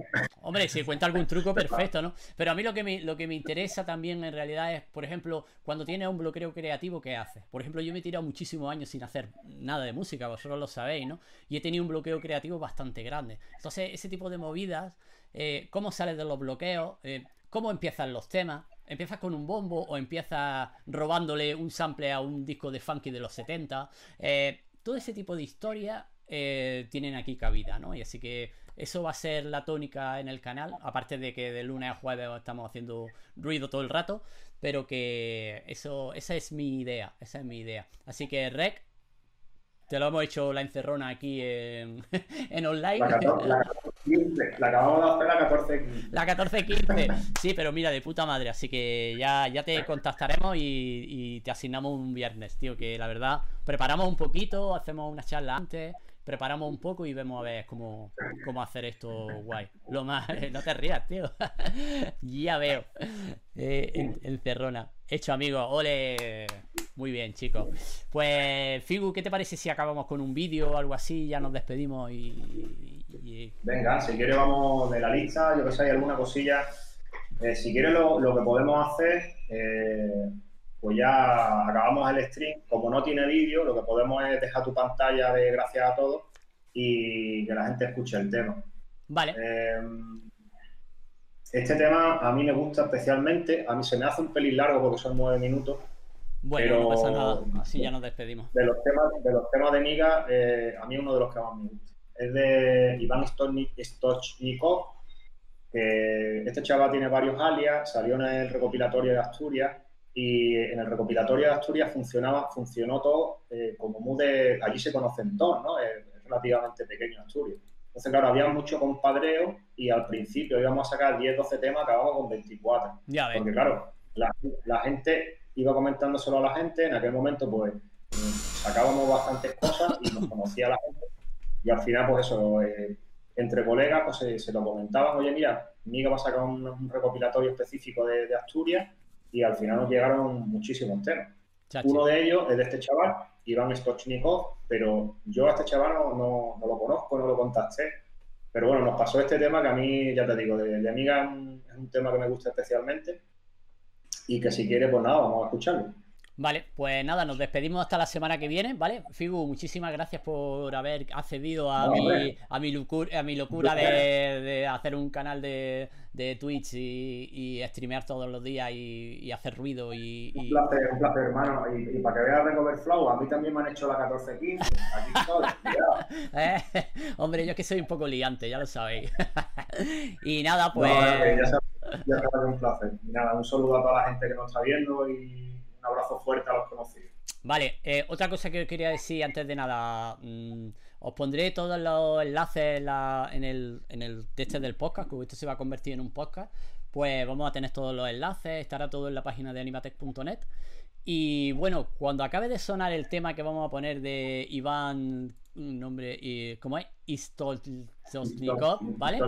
A: Hombre, si cuenta algún truco, perfecto, ¿no? Pero a mí lo que me, lo que me interesa también en realidad es, por ejemplo, cuando tienes un bloqueo creativo, ¿qué haces? Por ejemplo, yo me he tirado muchísimos años sin hacer nada de música, vosotros lo sabéis, ¿no? Y he tenido un bloqueo creativo bastante grande. Entonces, ese tipo de movidas, eh, ¿cómo sales de los bloqueos? Eh, ¿Cómo empiezan los temas? ¿Empiezas con un bombo o empiezas robándole un sample a un disco de funky de los 70? Eh, todo ese tipo de historias eh, tienen aquí cabida, ¿no? Y así que eso va a ser la tónica en el canal, aparte de que de lunes a jueves estamos haciendo ruido todo el rato, pero que eso, esa es mi idea, esa es mi idea. Así que Rec, te lo hemos hecho la encerrona aquí en, en online.
B: La 14, la 14, la acabamos de hacer la 14 15.
A: La 14-15. Sí, pero mira, de puta madre. Así que ya, ya te contactaremos y, y te asignamos un viernes, tío. Que la verdad, preparamos un poquito, hacemos una charla antes, preparamos un poco y vemos a ver cómo, cómo hacer esto guay. Lo más. No te rías, tío. ya veo. Eh, en- encerrona. Hecho, amigos. Ole. Muy bien, chicos. Pues, Figu, ¿qué te parece si acabamos con un vídeo o algo así? Ya nos despedimos y- y
B: Venga, si quieres vamos de la lista, yo que sé, hay alguna cosilla. Eh, si quieres lo, lo que podemos hacer, eh, pues ya acabamos el stream. Como no tiene vídeo, lo que podemos es dejar tu pantalla de gracias a todos y que la gente escuche el tema.
A: Vale.
B: Eh, este tema a mí me gusta especialmente, a mí se me hace un pelín largo porque son nueve minutos.
A: Bueno,
B: pero-
A: no pasa nada. Así ya nos despedimos.
B: De los temas de, los temas de Miga, eh, a mí uno de los que más me gusta. Es de Iván Stochni- Stochnikov, que este chaval tiene varios alias, salió en el recopilatorio de Asturias y en el recopilatorio de Asturias funcionaba, funcionó todo eh, como muy de... Allí se conocen todos, ¿no? Es, es relativamente pequeño Asturias. Entonces, claro, había mucho compadreo y al principio íbamos a sacar 10, 12 temas, acabamos con 24.
A: Ya ves.
B: Porque claro, la, la gente iba comentando solo a la gente, en aquel momento pues sacábamos bastantes cosas y nos conocía la gente. Y al final pues eso, eh, entre colegas pues se, se lo comentaban, oye mira, Miga va a sacar un, un recopilatorio específico de, de Asturias y al final nos llegaron muchísimos temas.
A: Chachi.
B: Uno de ellos es de este chaval, Iván Stochnikov, pero yo a este chaval no, no- no lo conozco, no lo contacté. Pero bueno, nos pasó este tema que a mí, ya te digo, de, de Amiga es un, tema que me gusta especialmente y que si quieres, pues nada, vamos a escucharlo.
A: Vale, pues nada, nos despedimos hasta la semana que viene, ¿vale? Figu, muchísimas gracias por haber accedido a,
B: No,
A: mi,
B: hombre.
A: a, mi, locura, a mi locura de, de hacer un canal de, de Twitch y, y streamear todos los días y, y hacer ruido y...
B: Un placer, un placer, hermano. Y, para que veas Recover Flow, a mí también me han hecho la 14-15. Aquí estoy.
A: Eh, Hombre, yo es que soy un poco liante, ya lo sabéis. y nada, pues...
B: No, eh, ya sabes, ya sabes un placer. Y nada, un saludo a toda la gente que nos está viendo y un abrazo fuerte a los conocidos.
A: Vale, eh, otra cosa que os quería decir antes de nada, mm, os pondré todos los enlaces en, el, en el texto del podcast, que esto se va a convertir en un podcast, pues vamos a tener todos los enlaces, estará todo en la página de animatech.net. Y bueno, cuando acabe de sonar el tema que vamos a poner de Iván, un nombre, y, ¿cómo es? Istolznikov, ¿vale?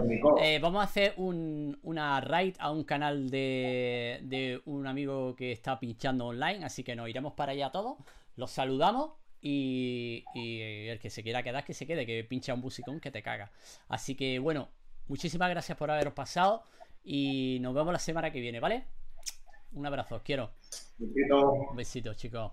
A: Eh, vamos a hacer un- una raid a un canal de, de un amigo que está pinchando online, así que nos iremos para allá todos, los saludamos y, y el que se quiera quedar, que se quede, que pincha un musicón que te caga. Así que bueno, muchísimas gracias por haberos pasado y nos vemos la semana que viene, ¿vale? Un abrazo, os quiero.
B: Besito.
A: Un besito, chicos.